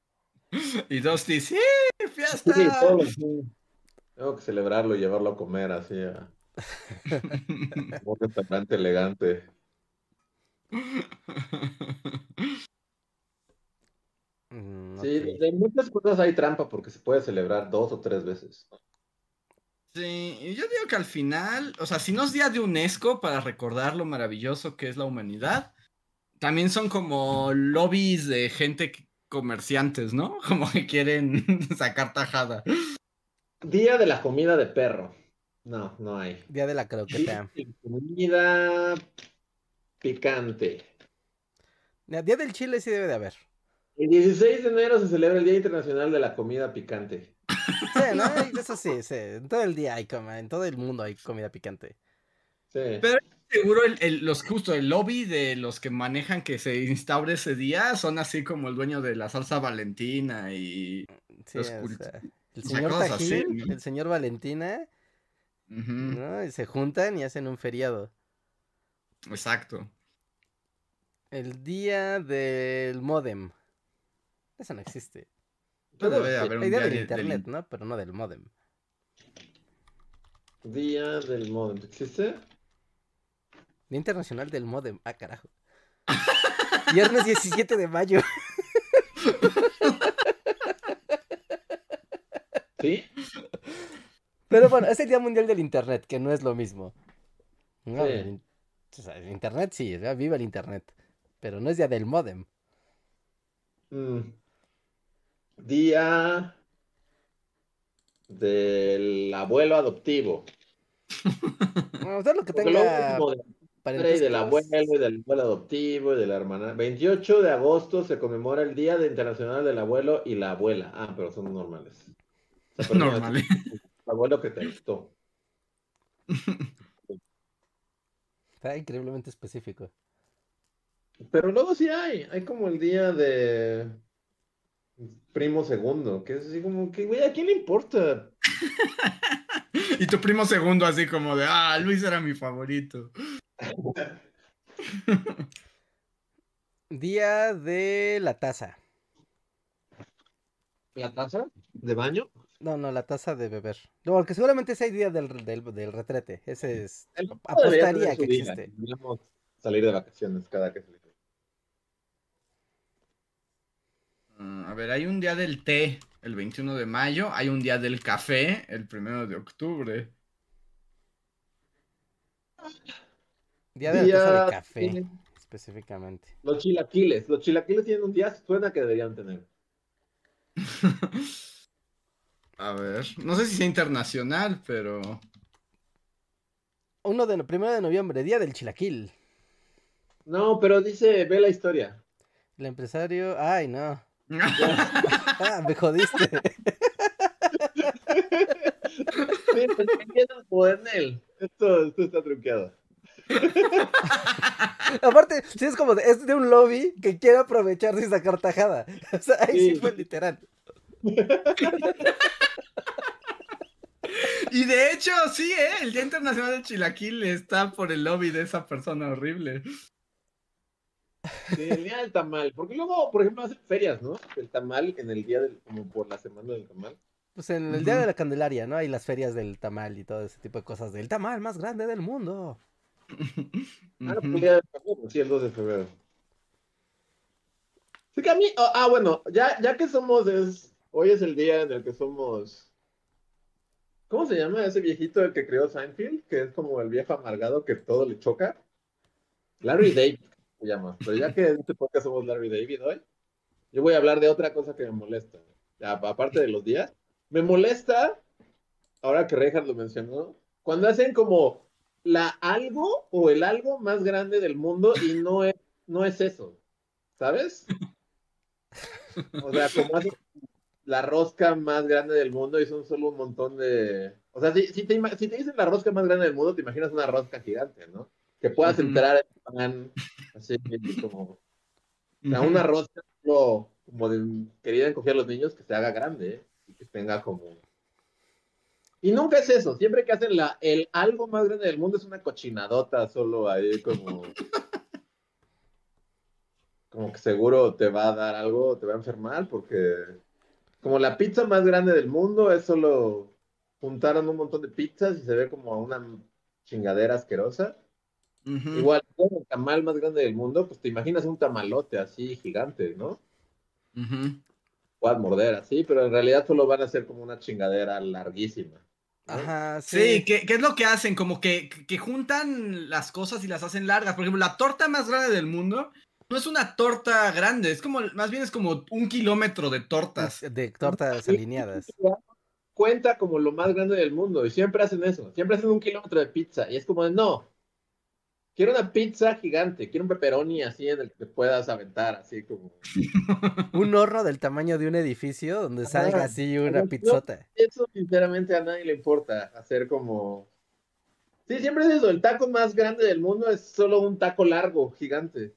Y Dusty, sí, Sí, fiesta. todos los días. Tengo que celebrarlo y llevarlo a comer así a un restaurante elegante. Mm, Sí, ok. de muchas cosas hay trampa porque se puede celebrar dos o tres veces. Sí, yo digo que al final, o sea, si no es día de UNESCO para recordar lo maravilloso que es la humanidad, también son como lobbies de gente, comerciantes, ¿no? Como que quieren sacar tajada. Día de la comida de perro. No, no hay. Día de la Día croqueta. de la comida picante. Mira, Día del chile sí debe de haber. El 16 de enero se celebra el Día Internacional de la Comida Picante. Sí, ¿no? Eso sí, sí. En todo el día hay comida, en todo el mundo hay comida picante. Sí. Pero seguro el, el- los justo el lobby de los que manejan que se instaure ese día son así como el dueño de la salsa Valentina y Sí, Los o sea, el señor cosas así, Tajín, ¿no? el señor Valentina, ¿no? Y se juntan y hacen un feriado. Exacto. El día del modem. Eso no existe. Pero debe de haber un día día del de- internet, ¿no? Pero no del modem. Día del modem. ¿Existe? Día Internacional del Modem. Ah, carajo. Viernes 17 de mayo. Sí. Pero bueno, es el Día Mundial del Internet, que no es lo mismo. No, Sí. El in- o sea, el Internet sí, ¿verdad? viva el Internet. Pero no es Día del Modem. Mm. Día del abuelo adoptivo. Bueno, usted lo que tenga y del abuelo y del abuelo adoptivo y de la hermana. 28 de agosto se conmemora el Día de Internacional del Abuelo y la Abuela. Ah, pero son normales. O sea, pero no, Normal. es el abuelo que te gustó. Está increíblemente específico. Pero luego sí hay. Hay como el día de primo segundo, que es así como que, güey, ¿a quién le importa? Y tu primo segundo así como de, ah, Luis era mi favorito. Día de la taza. ¿La taza de baño? No, no, la taza de beber. No, porque seguramente ese hay día del, del, del retrete. Ese es. El Apostaría que existe. Deberíamos salir de vacaciones cada que se Mm, A ver, hay un día del té, el 21 de mayo. Hay un día del café, el 1 de octubre. Día de la Día taza de café, específicamente. Los chilaquiles. Los chilaquiles tienen un día, suena que deberían tener. A ver, no sé si sea internacional, pero. Uno de no- primero de noviembre, día del chilaquil. No, pero dice, ve la historia. El empresario, ay no. Ah, me jodiste. Pues, el él. Esto, esto está truqueado. Aparte, sí es como de, es de un lobby que quiere aprovecharse y sacar tajada. O sea, ahí sí Sí. fue literal. Y de hecho, sí, ¿eh? El Día Internacional del Chilaquil está por el lobby de esa persona horrible. Sí, el día del tamal. Porque luego, por ejemplo, hacen ferias, ¿no? El tamal en el día del, como por la semana del tamal. Pues en el día de la Candelaria, ¿no? Hay las ferias del tamal y todo ese tipo de cosas. Del tamal más grande del mundo. Ah, pues Ujú. el día del tamal, pues sí, el 2 de febrero. Sí que a mí, ah, ah, bueno, ya, ya que somos, es, hoy es el día en el que somos, ¿cómo se llama ese viejito el que creó Seinfeld? Que es como el viejo amargado que todo le choca. Larry David se llama. Pero ya que en este podcast somos Larry David hoy, yo voy a hablar de otra cosa que me molesta. Ya, aparte de los días, me molesta, ahora que Reinhardt lo mencionó, cuando hacen como la algo o el algo más grande del mundo y no es, no es eso, ¿sabes? O sea, como hacen la rosca más grande del mundo y son solo un montón de... O sea, si, si te, si te dicen la rosca más grande del mundo, te imaginas una rosca gigante, ¿no? Que puedas entrar en pan, así como... O sea, una rosca como, como de querida encoger a los niños que se haga grande ¿eh? y que tenga como... Y nunca es eso, siempre que hacen la, el algo más grande del mundo es una cochinadota solo ahí como... Como que seguro te va a dar algo, te va a enfermar porque... Como la pizza más grande del mundo es solo juntaron un montón de pizzas y se ve como una chingadera asquerosa. Igual, como el tamal más grande del mundo, pues te imaginas un tamalote así gigante, ¿no? Ujú. Puedas morder así, pero en realidad solo van a ser como una chingadera larguísima. ¿no? Ajá, sí. Sí, ¿qué, qué es lo que hacen? Como que, que juntan las cosas y las hacen largas. Por ejemplo, la torta más grande del mundo no es una torta grande, es como, más bien es como un kilómetro de tortas. De tortas alineadas. Cuenta como lo más grande del mundo y siempre hacen eso. Siempre hacen un kilómetro de pizza y es como de no. Quiero una pizza gigante, quiero un pepperoni así en el que te puedas aventar, así como. Un horno del tamaño de un edificio donde salga así una No, pizzota. Eso sinceramente a nadie le importa, hacer como... Sí, siempre es eso, el taco más grande del mundo es solo un taco largo, gigante.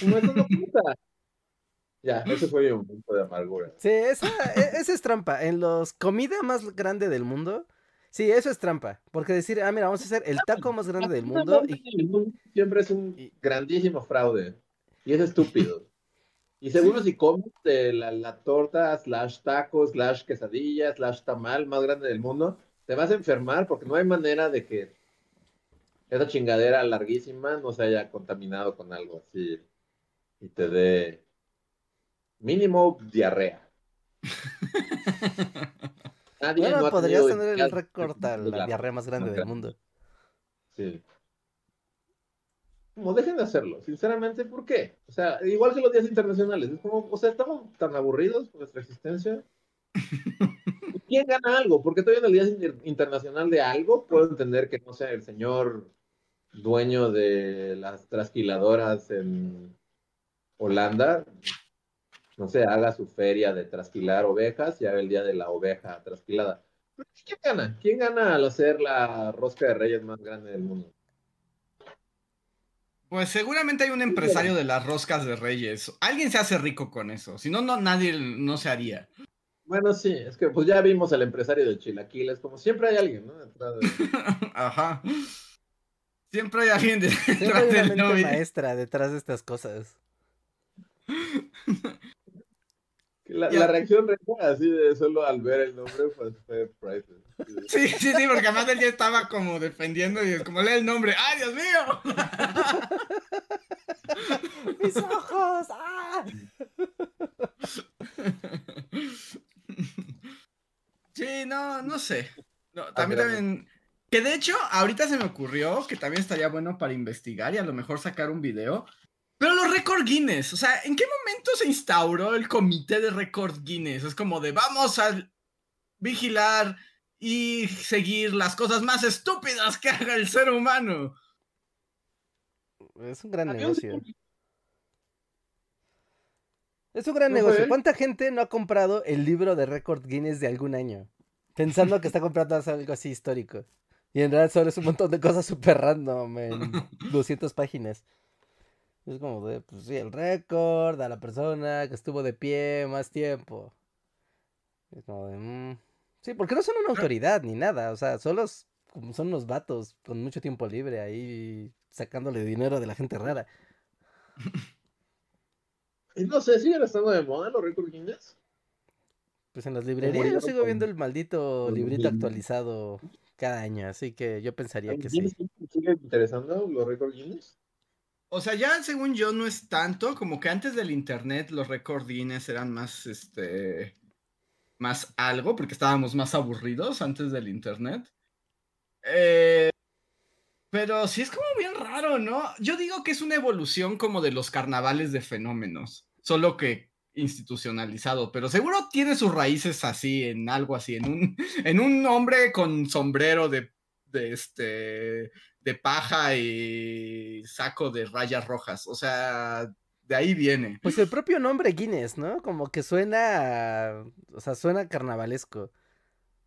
Como eso no cuenta. Ya, ese fue mi momento de amargura. Sí, esa, e- esa es trampa. En los comida más grande del mundo, sí, eso es trampa. Porque decir, ah, mira, vamos a hacer el taco más grande del mundo y Siempre es un grandísimo fraude. Y es estúpido. Y seguro si comes de la, la torta, slash taco, slash quesadilla, slash tamal más grande del mundo, te vas a enfermar porque no hay manera de que esa chingadera larguísima no se haya contaminado con algo así y te dé mínimo diarrea. Nadie bueno, no podrías tener el récord a la diarrea más grande del mundo. Sí. Como dejen de hacerlo, sinceramente, ¿por qué? O sea, igual que los días internacionales, es como, o sea, estamos tan aburridos por nuestra existencia. ¿Y ¿Quién gana algo? Porque todavía en el Día Inter- Internacional de algo puedo entender que, no sé, el señor dueño de las trasquiladoras en Holanda, no sé, haga su feria de trasquilar ovejas y haga el Día de la Oveja trasquilada. ¿Quién gana? ¿Quién gana al hacer la rosca de reyes más grande del mundo? Pues seguramente hay un empresario de las roscas de reyes. Alguien se hace rico con eso. Si no, no nadie no se haría. Bueno, sí, es que pues ya vimos al empresario del chilaquiles, como siempre hay alguien, ¿no? Detrás de- Ajá. Siempre hay alguien de- Siempre detrás hay una del mente lobby. maestra detrás de estas cosas. La, la reacción real, así de solo al ver el nombre, pues fue priceless. Sí, sí, sí, porque además él ya estaba como defendiendo y es como lee el nombre. ¡Ay, Dios mío! ¡Mis ojos! ¡Ah! Sí, no, no sé. No, también, grande. también Que de hecho, ahorita se me ocurrió que también estaría bueno para investigar y a lo mejor sacar un video. Pero los récord Guinness, o sea, ¿en qué momento se instauró el comité de récord Guinness? Es como de vamos a vigilar y seguir las cosas más estúpidas que haga el ser humano. Es un gran un- negocio. Es un gran ¿No fue negocio. ¿Cuánta gente no ha comprado el libro de récord Guinness de algún año? Pensando que está comprando algo así histórico. Y en realidad solo es un montón de cosas súper random en 200 páginas. Es como de, pues sí, el récord a la persona que estuvo de pie más tiempo. Es como de, mm, Sí, porque no son una autoridad ni nada. O sea, solo son unos vatos con mucho tiempo libre ahí sacándole dinero de la gente rara. Y no sé, ¿siguen estando de moda los récord Guinness? Pues en las librerías yo sigo viendo el maldito librito actualizado cada año, así que yo pensaría que sí. ¿Siguen siguen interesando los récord Guinness? O sea, ya según yo no es tanto, como que antes del internet los récord Guinness eran más, este, más algo, porque estábamos más aburridos antes del internet. Eh, pero sí es como bien raro, ¿no? Yo digo que es una evolución como de los carnavales de fenómenos, solo que institucionalizado, pero seguro tiene sus raíces así, en algo así, en un, en un hombre con sombrero de, de este, de paja y saco de rayas rojas, o sea, de ahí viene. Pues el propio nombre Guinness, ¿no? Como que suena, o sea, suena carnavalesco.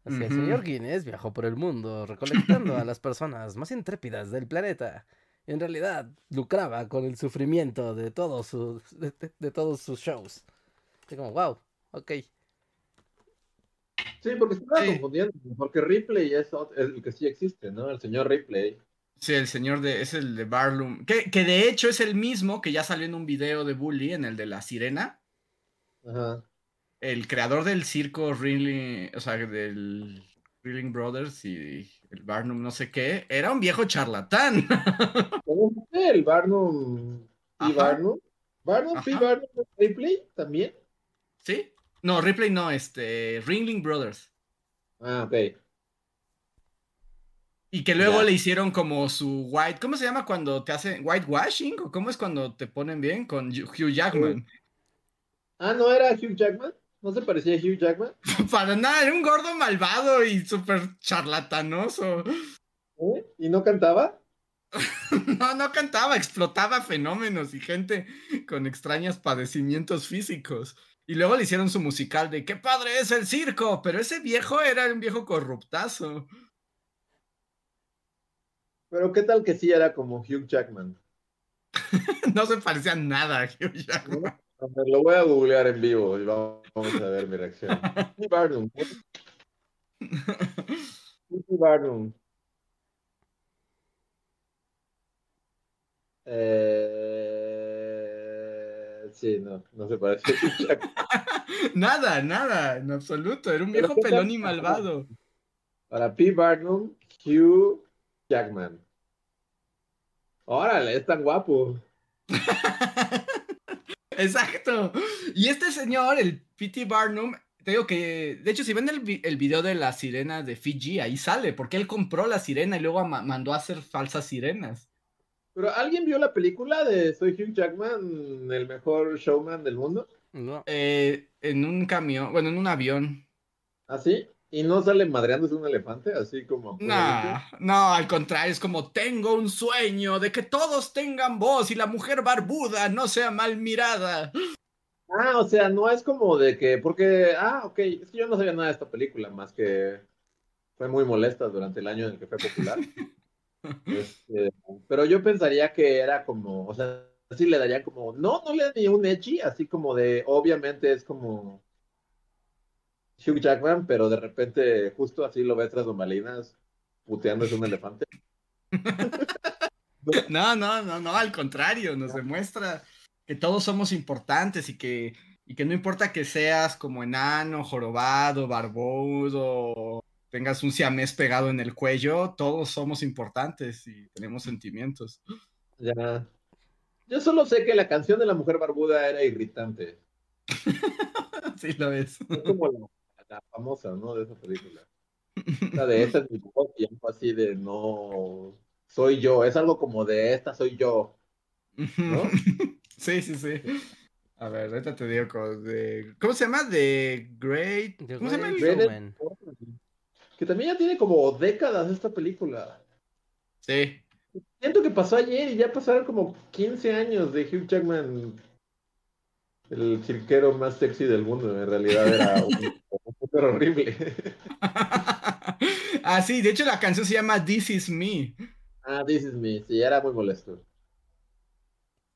Así, el señor Guinness viajó por el mundo recolectando a las personas más intrépidas del planeta. En realidad, lucraba con el sufrimiento de todos sus, de, de- de todos sus shows. Y como, wow, ok. Sí, porque se estaba Sí. confundiendo, porque Ripley es, el que sí existe, ¿no? El señor Ripley. Sí, el señor de, es el de Barloom, que, que de hecho es el mismo que ya salió en un video de Bully, en el de la sirena. Ajá. el creador del circo Reeling, o sea, del Reeling Brothers y el Barnum no sé qué, era un viejo charlatán. ¿Cómo fue el Barnum P. Ajá. Barnum? ¿Barnum. Ajá. Barnum Ripley también? ¿Sí? No, Ripley no, este, Ringling Brothers. Ah, ok. Y que luego le hicieron como su white, ¿cómo se llama cuando te hacen whitewashing? ¿O cómo es cuando te ponen bien? Con Hugh Jackman. Ah, ¿no era Hugh Jackman? ¿No se parecía a Hugh Jackman? Para nada, era un gordo malvado y súper charlatanoso. ¿Eh? ¿Y no cantaba? No, no cantaba, explotaba fenómenos y gente con extraños padecimientos físicos. Y luego le hicieron su musical de qué padre es el circo, pero ese viejo era un viejo corruptazo. Pero qué tal que sí era como Hugh Jackman. No se parecía nada a Hugh Jackman. Lo voy a googlear en vivo y vamos a ver mi reacción. P. Barnum. P. Barnum. Eh, sí, no, no se parece. Nada, nada, en absoluto. Era un viejo pelón y malvado. Para P. Barnum, Hugh Jackman. Órale, es tan guapo. Exacto. Y este señor, el P.T. Barnum, te digo que, de hecho, si ven el, el video de la sirena de Fiji, ahí sale, porque él compró la sirena y luego ma- mandó a hacer falsas sirenas. Pero ¿alguien vio la película de Soy Hugh Jackman, el mejor showman del mundo? No. Eh, en un camión, bueno, en un avión. ¿Así? ¿Y no sale madreándose un elefante? Así como... No, no, al contrario, es como tengo un sueño de que todos tengan voz y la mujer barbuda no sea mal mirada. Ah, o sea, no es como de que... Porque... Ah, ok. Es que yo no sabía nada de esta película, más que... Fue muy molesta durante el año en el que fue popular. Este, pero yo pensaría que era como... O sea, sí le daría como... No, no le da ni un echi, así como de... Obviamente es como... Hugh Jackman, pero de repente justo así lo ves tras bambalinas puteándose un elefante. No, no, no, no, al contrario, nos demuestra que todos somos importantes y que, y que no importa que seas como enano, jorobado, barbudo, tengas un siamés pegado en el cuello, todos somos importantes y tenemos sentimientos. Ya. Yo solo sé que la canción de la mujer barbuda era irritante. Sí lo es. Es como la, la famosa, ¿no? De esa película. La de esta es mi voz y algo así de no soy yo. Es algo como de esta soy yo. ¿No? Sí, sí, sí. A ver, ahorita te digo cómo, de... ¿Cómo se llama? The Great. The ¿Cómo se llama? Great. Que también ya tiene como décadas esta película. Sí. Siento que pasó ayer y ya pasaron como 15 años de Hugh Jackman, el cirquero más sexy del mundo. En realidad era un, un súper horrible. ah, sí, de hecho la canción se llama This Is Me. Ah, this is me. Sí, era muy molesto.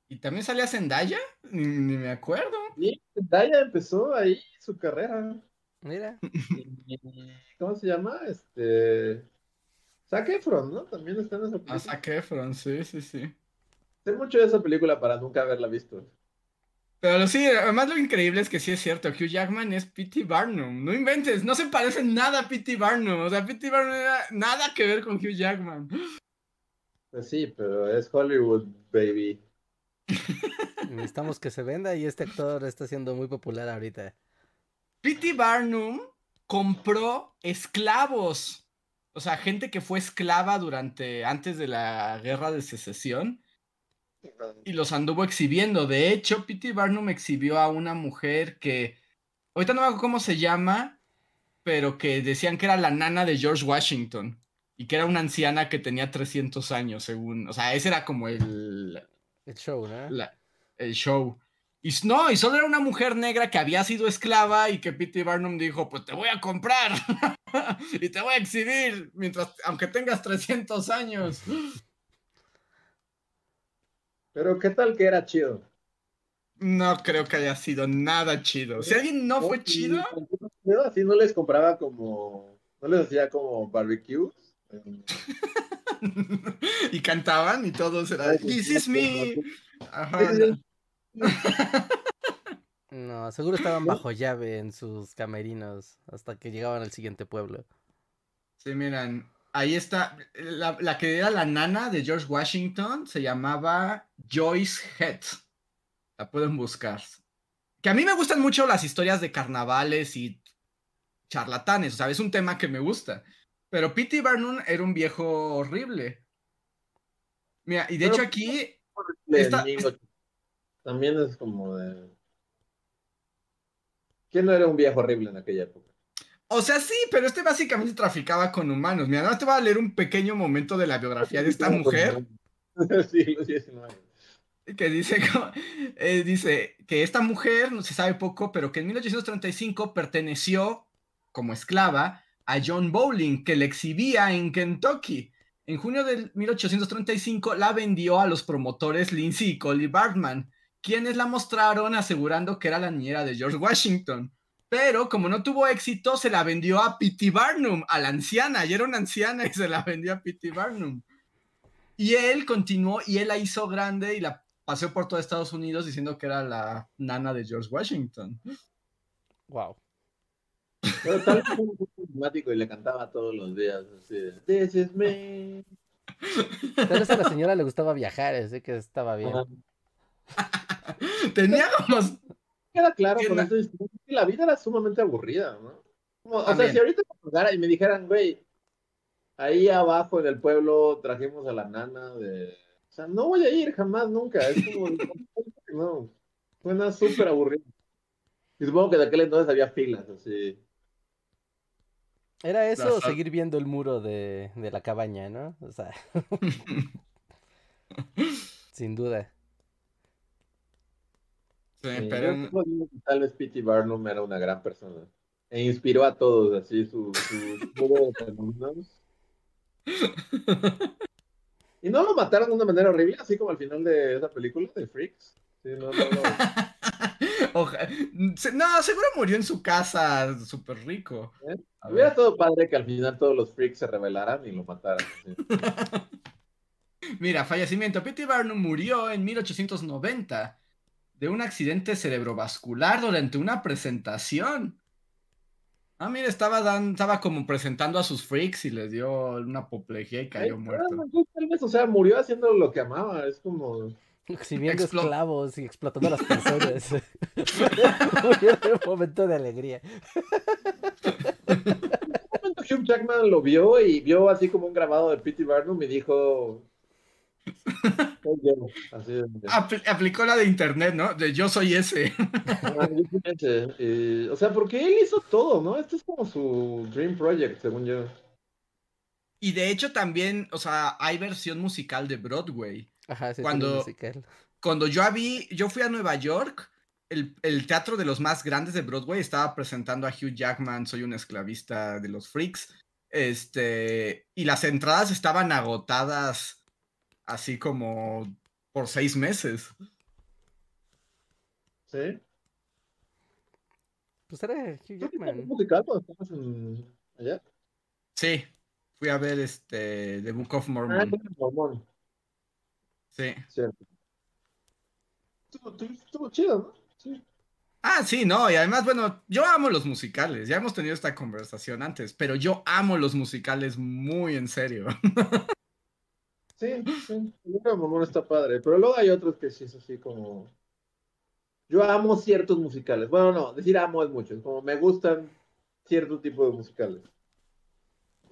¿Y también salía Zendaya? Ni, ni me acuerdo. Y Zendaya empezó ahí su carrera. Mira, ¿Cómo se llama? Este. Zac Efron, ¿no? También está en esa A película. Zac Efron, sí, sí, sí. Sé mucho de esa película para nunca haberla visto. Pero sí, además lo increíble es que sí es cierto, Hugh Jackman es P.T. Barnum. No inventes, no se parece nada a P.T. Barnum. O sea, P.T. Barnum era nada que ver con Hugh Jackman. Pues sí, pero es Hollywood, baby. necesitamos que se venda y este actor está siendo muy popular ahorita. P.T. Barnum compró esclavos. O sea, gente que fue esclava durante, antes de la guerra de secesión. y los anduvo exhibiendo. De hecho, P.T. Barnum exhibió a una mujer que, ahorita no me acuerdo cómo se llama, pero que decían que era la nana de George Washington y que era una anciana que tenía 300 años, según, o sea, ese era como el, El show, ¿no? la- el show. Y no, y solo era una mujer negra que había sido esclava y que P.T. Barnum dijo, pues te voy a comprar y te voy a exhibir mientras, aunque tengas 300 años. Pero ¿qué tal que era chido? No creo que haya sido nada chido. Si alguien no fue chido, pedo, Así no les compraba como. No les hacía como barbecues. y cantaban y todos era This is me. Ajá, no. No, seguro estaban bajo llave en sus camerinos hasta que llegaban al siguiente pueblo. Sí, miran, ahí está. La, la que era la nana de George Washington se llamaba Joyce Head. La pueden buscar. Que a mí me gustan mucho las historias de carnavales y charlatanes. O sea, es un tema que me gusta. Pero P.T. Barnum era un viejo horrible. Mira, y de Pero- hecho aquí de Esta- 1800. También es como de. ¿Quién no era un viejo horrible en aquella época? O sea, sí, pero este básicamente traficaba con humanos. Mira, no te voy a leer un pequeño momento de la biografía de esta mujer sí, los 19. que dice, eh, dice que esta mujer, no se sabe poco, pero que en 1835 perteneció como esclava a John Bowling, que la exhibía en Kentucky. En junio de 1835 la vendió a los promotores Lindsay y Collie Bartman, quienes la mostraron asegurando que era la niñera de George Washington. Pero como no tuvo éxito, se la vendió a P.T. Barnum, a la anciana, y era una anciana y se la vendió a P.T. Barnum. Y él continuó y él la hizo grande y la paseó por todo Estados Unidos diciendo que era la nana de George Washington. Wow. Pero tal vez fue muy carismático y le cantaba todos los días. Así de, This is me. Tal vez a la señora le gustaba viajar, así que estaba bien. como... Queda claro con que la vida era sumamente aburrida, ¿no? Como- o sea, si ahorita me y me dijeran, güey, ahí abajo en el pueblo trajimos a la nana de. O sea, no voy a ir jamás, nunca. Es como. no. Suena súper aburrido. Y supongo que de aquel entonces había filas, así. Era eso o seguir viendo el muro de, de la cabaña, ¿no? O sea, sin duda. Sí, pero... que tal vez P.T. Barnum era una gran persona. E inspiró a todos, así, su. Y no lo mataron de una manera horrible, así como al final de esa película de Freaks. Sí, no, no, no. Oja- se- No, seguro murió en su casa, súper rico. ¿Eh? Hubiera todo padre que al final todos los Freaks se rebelaran y lo mataran. sí. Mira, fallecimiento. P.T. Barnum murió en 1890 de un accidente cerebrovascular durante una presentación. Ah, mira, estaba, dan- estaba como presentando a sus freaks y les dio una apoplejía y cayó Ay, muerto. Tal vez, o sea, murió haciendo lo que amaba. Es como. Exhibiendo Explo- esclavos y explotando a las personas. Murió un momento de alegría. Un momento Hugh Jackman lo vio y vio así como un grabado de P.T. Barnum y dijo. "Soy yo", Así de- Apl- aplicó la de internet, ¿no? De yo soy ese. Ah, yo soy ese. Eh, o sea, porque él hizo todo, ¿no? Este es como su Dream Project, según yo. Y de hecho también, o sea, hay versión musical de Broadway. Ajá, sí, Cuando- Cuando... musical. Cuando yo vi, yo fui a Nueva York, el, el teatro de los más grandes de Broadway estaba presentando a Hugh Jackman, Soy un esclavista de los freaks. Este, y las entradas estaban agotadas así como por seis meses. ¿Sí? Pues era Hugh ¿Tú viste Jackman. un musical cuando estabas en- allá? Sí, fui a ver este The Book of Ah, Mormon. en Mormón, Sí. cierto. Estuvo, chido, ¿no? Sí. Ah, sí, no, y además, bueno, yo amo los musicales, ya hemos tenido esta conversación antes, pero yo amo los musicales muy en serio. Sí, sí. El Mormón está padre, pero luego hay otros que sí es así como. Yo amo ciertos musicales. Bueno, no, decir amo es mucho. Es como me gustan cierto tipo de musicales.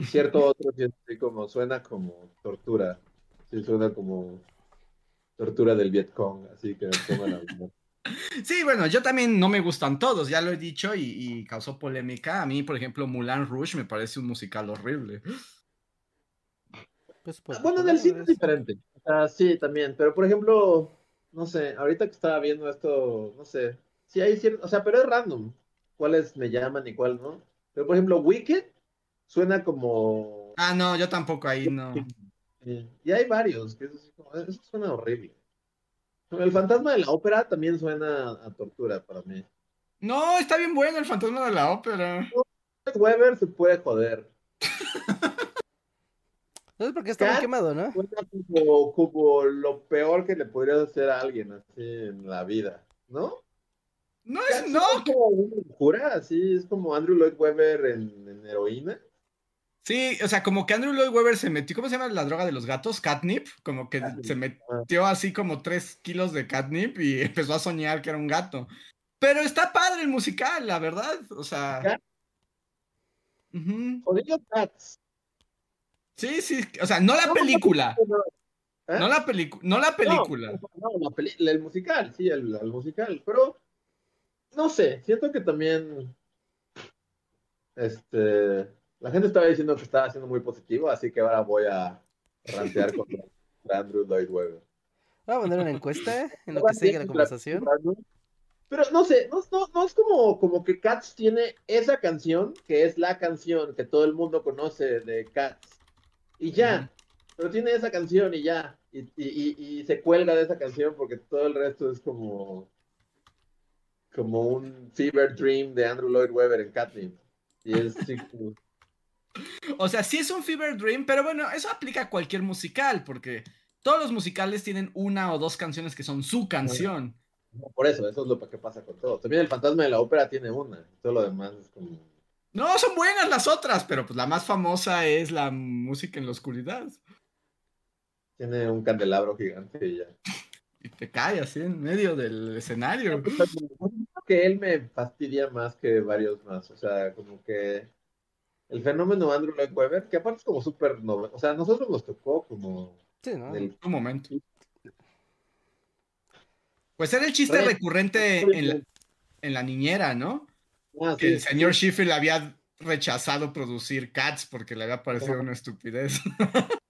Cierto otro sí es así como suena como tortura. Sí, suena como tortura del Vietcong, así que me pongan a hablar. Sí, bueno, yo también no me gustan todos, ya lo he dicho y, y causó polémica. A mí, por ejemplo, Moulin Rouge me parece un musical horrible. Pues, pues, Bueno, en el cine es diferente. O sea, sí, también. Pero por ejemplo, no sé, ahorita que estaba viendo esto, no sé. Sí hay cierto, o sea, pero es random. ¿Cuáles me llaman y cuál no? Pero por ejemplo, Wicked suena como. Ah, no, yo tampoco ahí no. Sí. Y hay varios, que eso, eso suena horrible. El fantasma de la ópera también suena a tortura para mí. No, está bien bueno el fantasma de la ópera. Weber se puede joder. No es porque está muy quemado, ¿no? Como, como lo peor que le podrías hacer a alguien así en la vida, ¿no? No es, no. es como una locura, así es como Andrew Lloyd Webber en, en heroína. Sí, o sea, como que Andrew Lloyd Webber se metió, ¿cómo se llama la droga de los gatos? Catnip. Como que Catnip, se metió así como tres kilos de catnip y empezó a soñar que era un gato. Pero está padre el musical, la verdad. O sea. Cat- Ujú. Jodido Cats. Sí, sí. O sea, no la No, película. ¿Eh? No la película. No la película. No, no, la peli- el musical, sí, el, el musical. Pero no sé, siento que también este la gente estaba diciendo que estaba siendo muy positivo, así que ahora voy a rantear contra, contra Andrew Lloyd Webber. Voy a poner una encuesta en lo que sigue la conversación. Pero no sé, no, no, no es como, como que Cats tiene esa canción, que es la canción que todo el mundo conoce de Cats. Y ya, pero tiene esa canción y ya. Y, y, y, y se cuelga de esa canción porque todo el resto es como, como un fever dream de Andrew Lloyd Webber en Catnip. Y es como- O sea, sí es un Fever Dream, pero bueno, eso aplica a cualquier musical, porque todos los musicales tienen una o dos canciones que son su canción. por eso, eso es lo que pasa con todo. También el fantasma de la ópera tiene una, todo lo demás es como... No, son buenas las otras, pero pues la más famosa es la música en la oscuridad. Tiene un candelabro gigante y ya. Y te cae así en medio del escenario. Creo que él me fastidia más que varios más. O sea, como que el fenómeno Andrew Lloyd Webber, que aparte es como súper novel- O sea, a nosotros nos tocó como Sí, ¿no? del- Un momento. Pues era el chiste Oye, recurrente en la, en la niñera, ¿no? Ah, Que sí, el señor Sheffield había rechazado producir Cats porque le había parecido una estupidez.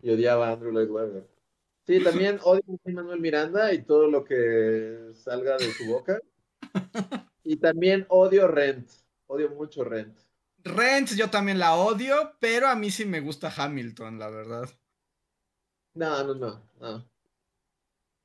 Y odiaba a Andrew Lloyd Webber. Sí, también odio a Manuel Miranda y todo lo que salga de su boca. Y también odio Rent. Odio mucho Rent. Rent yo también la odio, pero a mí sí me gusta Hamilton, la verdad. No, no, no, no.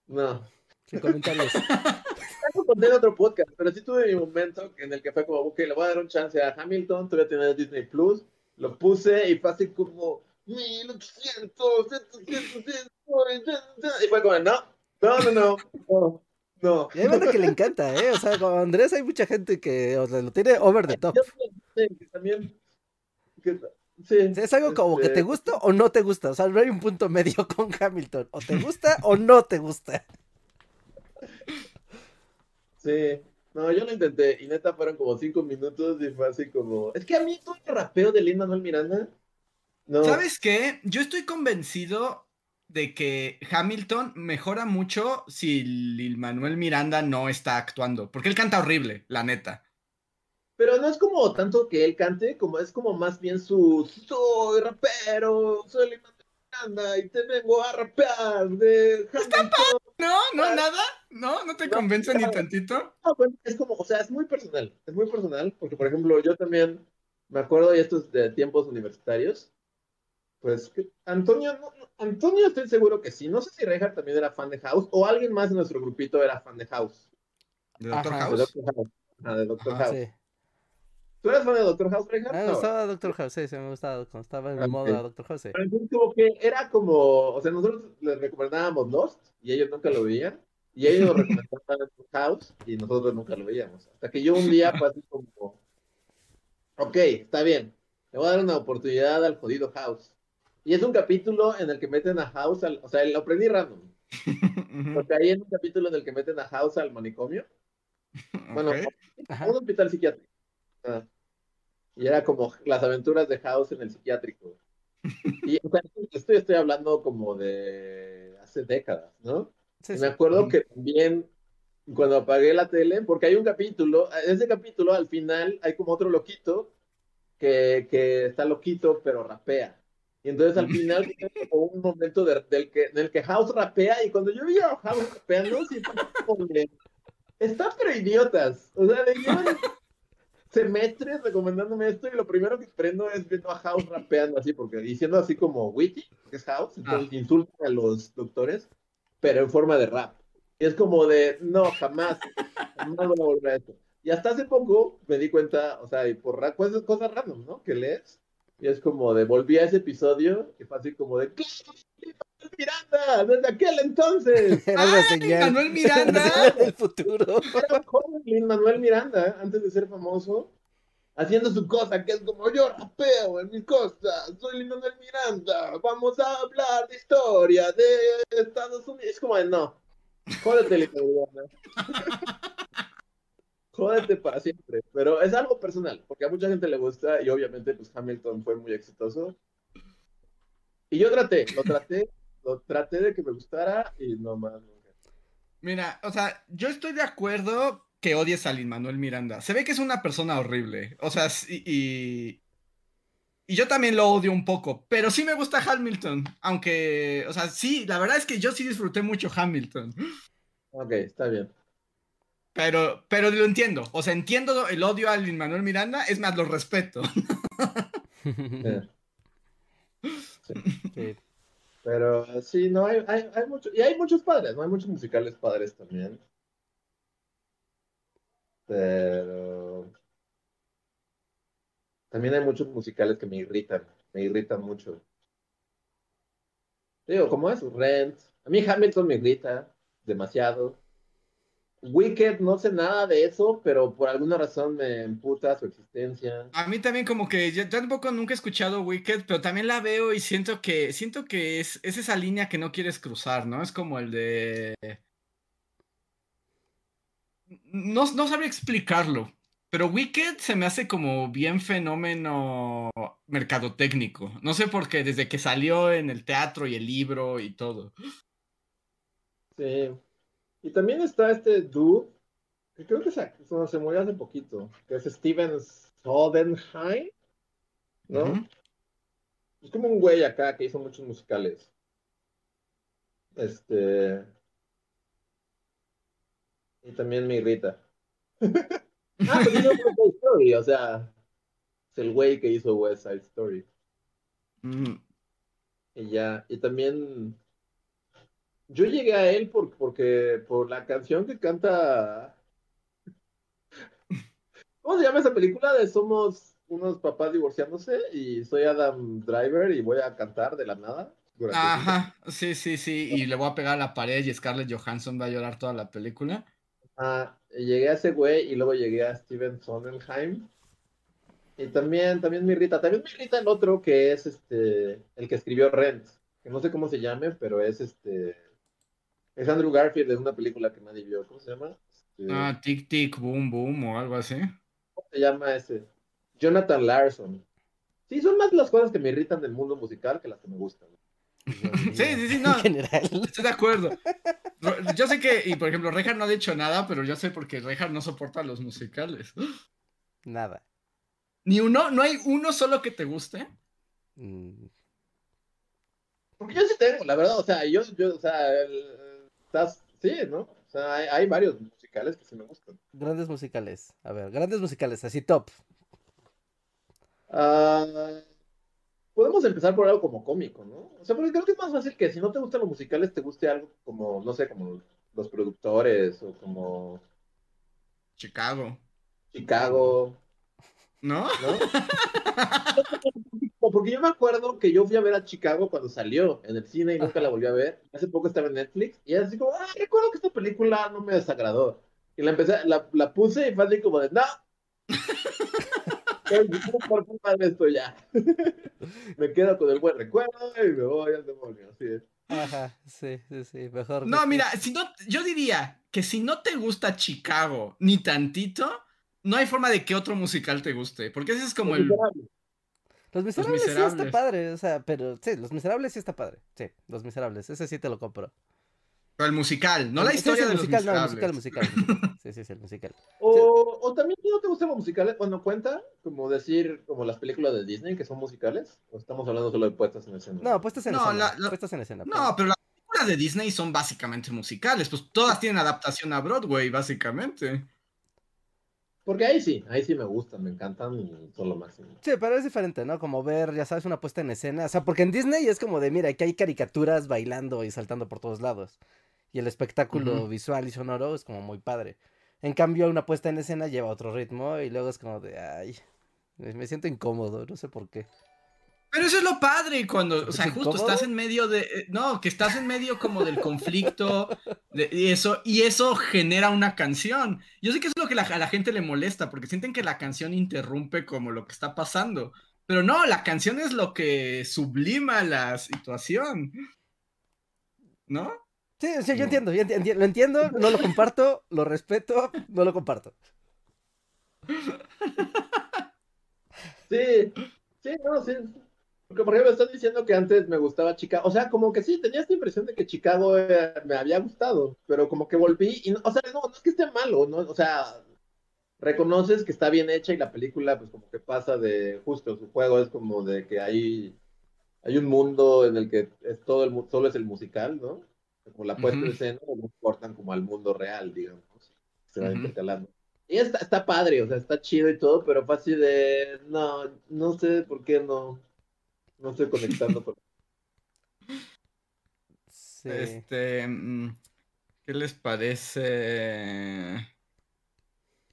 No. Sin comentarios. Lo conté en otro podcast, pero sí tuve mi momento en el que fue como, ok, le voy a dar un chance a Hamilton, todavía tenía Disney Plus, lo puse y fue así como 1800, 700, y fue como, no, no, no, no, no, no. Y hay que le encanta, ¿eh? O sea, con Andrés hay mucha gente que o sea, lo tiene over the top. Que también, que- sí, es algo como que este, te gusta o no te gusta. O sea, no hay un punto medio con Hamilton. O te gusta o no te gusta. Sí, No, yo lo intenté y neta fueron como cinco minutos y fue así como. Es que a mí todo el rapeo de Lin Manuel Miranda. No. ¿Sabes qué? Yo estoy convencido de que Hamilton mejora mucho si Lil Manuel Miranda no está actuando. Porque él canta horrible, la neta. Pero no es como tanto que él cante, como es como más bien su soy rapero, soy Lin Manuel Miranda y te vengo a rapear de Hamilton. No, no, nada. No, no te No, convence ni tantito. No, pues, es como, o sea, es muy personal, es muy personal, porque por ejemplo, yo también me acuerdo, y esto es de tiempos universitarios, pues que Antonio, no- no, Antonio estoy seguro que sí, no sé si Reinhardt también era fan de House, o alguien más de nuestro grupito era fan de House, ¿De Doctor Ajá. de House? Doctor House. Ah, de Doctor Ajá, House. sí. ¿Tú eres fan de Doctor House, Reinhardt? Me No. gustaba Doctor House, sí, sí, me gustaba cuando estaba en Ah, moda. Doctor House. sí. Pero entonces como que era como, o sea, nosotros les recomendábamos Lost, y ellos nunca lo veían, y ellos nos recomendaban House, y nosotros nunca lo veíamos. Hasta que yo un día fue así como, ok, está bien, le voy a dar una oportunidad al jodido House. Y es un capítulo en el que meten a House, al, o sea, lo aprendí random, porque ahí es un capítulo en el que meten a House al manicomio, bueno, a un hospital psiquiátrico. Ah. Y era como las aventuras de House en el psiquiátrico. Y o sea, esto yo estoy hablando como de hace décadas, ¿no? Sí, me acuerdo que también cuando apagué la tele, porque hay un capítulo, en ese capítulo al final hay como otro loquito que, que está loquito pero rapea. Y entonces al final como un momento de- del que, en el que House rapea y cuando yo vi a House rapeando, sí está pero idiotas. O sea, de llevan semestres recomendándome esto y lo primero que prendo es viendo a House rapeando así, porque diciendo así como witty, que es House, entonces insultan a los doctores, pero en forma de rap. Y es como de, no, jamás, jamás voy a volver a esto. Y hasta hace poco me di cuenta, o sea, y por ra- cosas, cosas random, ¿no? Que lees. Y es como de, volví a ese episodio y fue así como de, ¡Claro, Miranda! ¡Desde aquel entonces! Era una ¡Ay, señal. Manuel Miranda! Del futuro. Era joven Manuel Miranda, antes de ser famoso, haciendo su cosa, que es como yo rapeo en mis cosas, soy Lin Manuel Miranda, vamos a hablar de historia de Estados Unidos. Es como no, jódete, Lin Manuel Miranda. Jódete para siempre, pero es algo personal, porque a mucha gente le gusta y obviamente pues Hamilton fue muy exitoso. Y yo traté, lo traté, lo traté de que me gustara y no más. Mira, o sea, yo estoy de acuerdo que odies a Lin Manuel Miranda. Se ve que es una persona horrible. O sea, y, y yo también lo odio un poco. Pero sí me gusta Hamilton. Aunque, o sea, sí, la verdad es que yo sí disfruté mucho Hamilton. Ok, está bien. Pero, pero lo entiendo. O sea, entiendo el odio a Lin Manuel Miranda. Es más, lo respeto. Sí. Pero sí, no, hay, hay, hay mucho, y hay muchos padres, ¿no? Hay muchos musicales padres también. Pero también hay muchos musicales que me irritan, me irritan mucho. Digo, como es Rent, a mí Hamilton me irrita demasiado. Wicked, no sé nada de eso, pero por alguna razón me emputa su existencia. A mí también como que yo tampoco nunca he escuchado Wicked, pero también la veo y siento que siento que es, es esa línea que no quieres cruzar, ¿no? Es como el de no, no sabría explicarlo, pero Wicked se me hace como bien fenómeno mercadotécnico. No sé por qué, desde que salió en el teatro y el libro y todo. Sí. Y también está este dude, que creo que se, no, se murió hace poquito, que es Steven Sodenheim, ¿no? Es como un güey acá que hizo muchos musicales. Este. Y también me irrita. ah, pues hizo West Side Story, o sea, es el güey que hizo West Side Story. Mm, Y ya, y también yo llegué a él por, porque por la canción que canta. ¿Cómo se llama esa película de Somos unos papás divorciándose y soy Adam Driver y voy a cantar de la nada? Ajá, sí, sí, sí, y le voy a pegar a la pared y Scarlett Johansson va a llorar toda la película. Ah, llegué a ese güey y luego llegué a Steven Sondheim. Y también, también me irrita, también me irrita el otro que es este, el que escribió Rent, que no sé cómo se llame, pero es este, Es Andrew Garfield de una película que nadie vio. ¿Cómo se llama? Este, Ah, tic tic, boom boom o algo así. ¿Cómo se llama ese? Jonathan Larson. Sí, son más las cosas que me irritan del mundo musical que las que me gustan. Sí, sí, sí, no. En general. Estoy de acuerdo. Yo sé que, y por ejemplo, Rejar no ha dicho nada, pero yo sé porque Rejar no soporta los musicales. Nada. Ni uno, no hay uno solo que te guste. Mm, Porque yo sí tengo, la verdad, o sea, yo, yo o sea, el- estás, sí, ¿no? O sea, hay, hay varios musicales que sí me gustan. Grandes musicales. A ver, grandes musicales, así top. Ah, podemos empezar por algo como cómico, ¿no? O sea, porque creo que es más fácil que si no te gustan los musicales, te guste algo como, no sé, como los productores o como Chicago, Chicago, ¿no? ¿no? Porque yo me acuerdo que yo fui a ver a Chicago cuando salió en el cine y nunca la volví a ver. Hace poco estaba en Netflix y así como, ah, recuerdo que esta película no me desagradó. Y la empecé, la, la puse y fue así como de, no. Por culpa de esto ya. me quedo con el buen recuerdo y me voy al demonio. Así es. Ajá, sí, sí, sí. Mejor. No, que- mira, si no, yo diría que si no te gusta Chicago ni tantito, no hay forma de que otro musical te guste, porque ese es como el... Los miserables, sí está Miserables. padre, o sea, pero sí, los miserables sí está padre. Sí, los miserables, ese sí te lo compro. El musical, no la Sí, sí, historia el de los musical, no, el musical, musical, musical. Sí, sí, sí, el musical. O, o también no te gustan los musicales, cuando cuenta, como decir, como las películas de Disney que son musicales, o estamos hablando solo de puestas en escena. No, puestas en No, escena. la- la- Puestas en escena. No, pero las películas de Disney son básicamente musicales, pues todas tienen adaptación a Broadway, básicamente. Porque ahí sí, ahí sí me gustan, me encantan y son lo máximo. Sí, pero es diferente, ¿no? Como ver, ya sabes, una puesta en escena. O sea, porque en Disney es como de, mira, aquí hay caricaturas bailando y saltando por todos lados. Y el espectáculo visual y sonoro es como muy padre. En cambio, una puesta en escena lleva otro ritmo y luego es como de, ay, me siento incómodo, no sé por qué. Pero eso es lo padre cuando, o sea, ¿Es justo incómodo? estás en medio de, eh, no, que estás en medio como del conflicto de, y eso, y eso genera una canción. Yo sé que es lo que la- a la gente le molesta, porque sienten que la canción interrumpe como lo que está pasando. Pero no, la canción es lo que sublima la situación. ¿No? Sí, sí, yo entiendo, yo enti- enti- lo entiendo, no lo comparto, lo respeto, no lo comparto. Sí, sí, no, sí. Porque, por ejemplo, estás diciendo que antes me gustaba Chicago. O sea, como que sí, tenía esta impresión de que Chicago eh, me había gustado, pero como que volví y, no- o sea, no, no es que esté malo, ¿no? O sea, reconoces que está bien hecha y la película, pues como que pasa de, justo, su juego es como de que hay, hay un mundo en el que es todo el, solo es el musical, ¿no? Como la puesta en Ujú. escena, no importan como al mundo real, digamos. Se va Ujú. intercalando. Y está, está padre, o sea, está chido y todo, pero fue así de, no, no sé por qué no, no estoy conectando con... Sí. Este, mm, ¿qué les parece?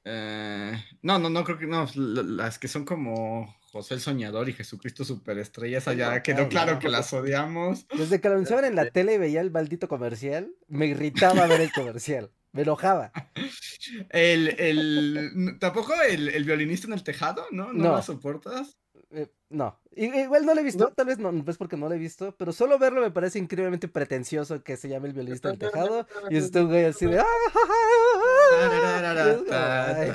Eh, no, no, no creo que no. Las que son como José el Soñador y Jesucristo Superestrella, esa ya quedó claro que las odiamos. Desde que lo anunciaban en la tele y veía el maldito comercial, me irritaba ver el comercial, me enojaba. El, el, tampoco el, el violinista en el tejado, ¿no? ¿No, No. la soportas? Eh, no, igual no lo he visto, ¿No? tal vez no, es porque no lo he visto, pero solo verlo me parece increíblemente pretencioso que se llame el violinista del tejado y es este un güey así de... "Ah, ja, ja, ja". Ay.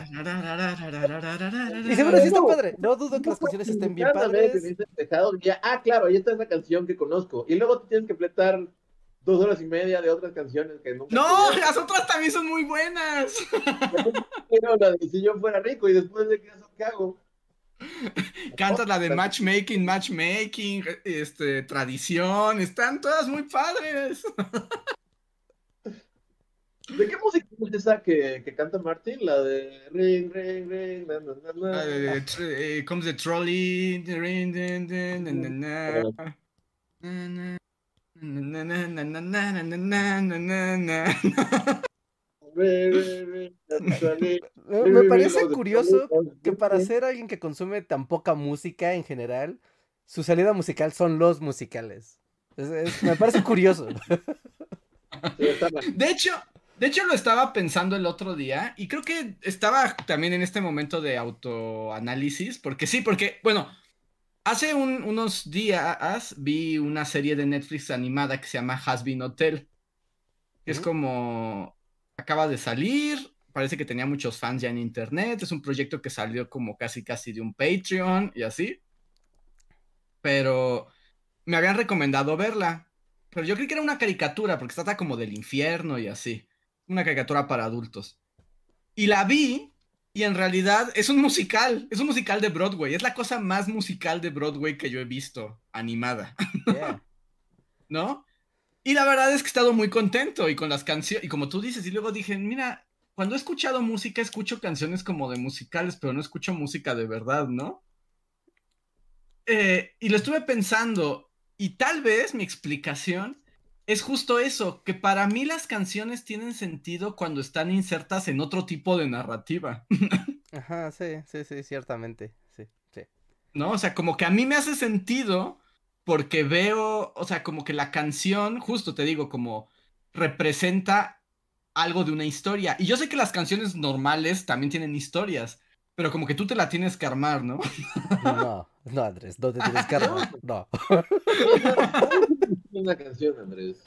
Y seguro sí está padre, no dudo que las canciones estén bien padres. ah, claro, ahí está esa canción que conozco. Y luego te tienes que fletar dos horas y media de otras canciones que nunca... No, tenía. las otras también son muy buenas. Quiero la de si yo fuera rico y después de que eso, ¿qué hago? Cantas la de matchmaking, matchmaking, este, tradición, están todas muy padres. ¿De qué música es esa que, que canta Martin? La de ring, ring, ring, na, na, na, na. Eh, comes the trolley. rin, din, din, na, na, na. Na, na, na, na, na, na, na, na, na, na, na, Me, parece curioso que para ser alguien que consume tan poca música en general, su salida musical son los musicales. Es- es- me parece curioso. De hecho, de hecho lo estaba pensando el otro día y creo que estaba también en este momento de autoanálisis, porque sí, porque, bueno, hace un- unos días vi una serie de Netflix animada que se llama Has Been Hotel. Es como acaba de salir, parece que tenía muchos fans ya en internet, es un proyecto que salió como casi casi de un Patreon y así. Pero me habían recomendado verla. Pero yo creí que era una caricatura porque trata como del infierno y así. Una caricatura para adultos. Y la vi y en realidad es un musical, es un musical de Broadway, es la cosa más musical de Broadway que yo he visto animada. Yeah. ¿no? Y la verdad es que he estado muy contento y con las canciones, y como tú dices, y luego dije, mira, cuando he escuchado música, escucho canciones como de musicales, pero no escucho música de verdad, ¿no? Eh, y lo estuve pensando, y tal vez mi explicación es justo eso, que para mí las canciones tienen sentido cuando están insertas en otro tipo de narrativa, Ajá, sí, sí, sí, ciertamente. Sí, sí. ¿no? O sea, como que a mí me hace sentido porque veo, o sea, como que la canción, justo te digo, como representa algo de una historia. Y yo sé que las canciones normales también tienen historias, pero como que tú te la tienes que armar, ¿no? No, no, Andrés, no te tienes que armar. No. Una canción, Andrés.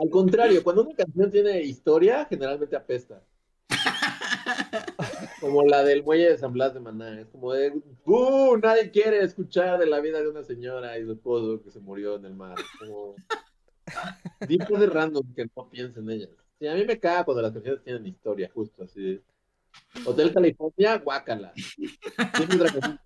Al contrario, cuando una canción tiene historia, generalmente apesta. Como la del muelle de San Blas de Maná. Es como de, ¡uh! Nadie quiere escuchar de la vida de una señora y su esposo que se murió en el mar. Como... De random que no piensen en ellas. Sí, a mí me caga cuando las canciones tienen historia, justo así. Hotel California, guácala. Historia.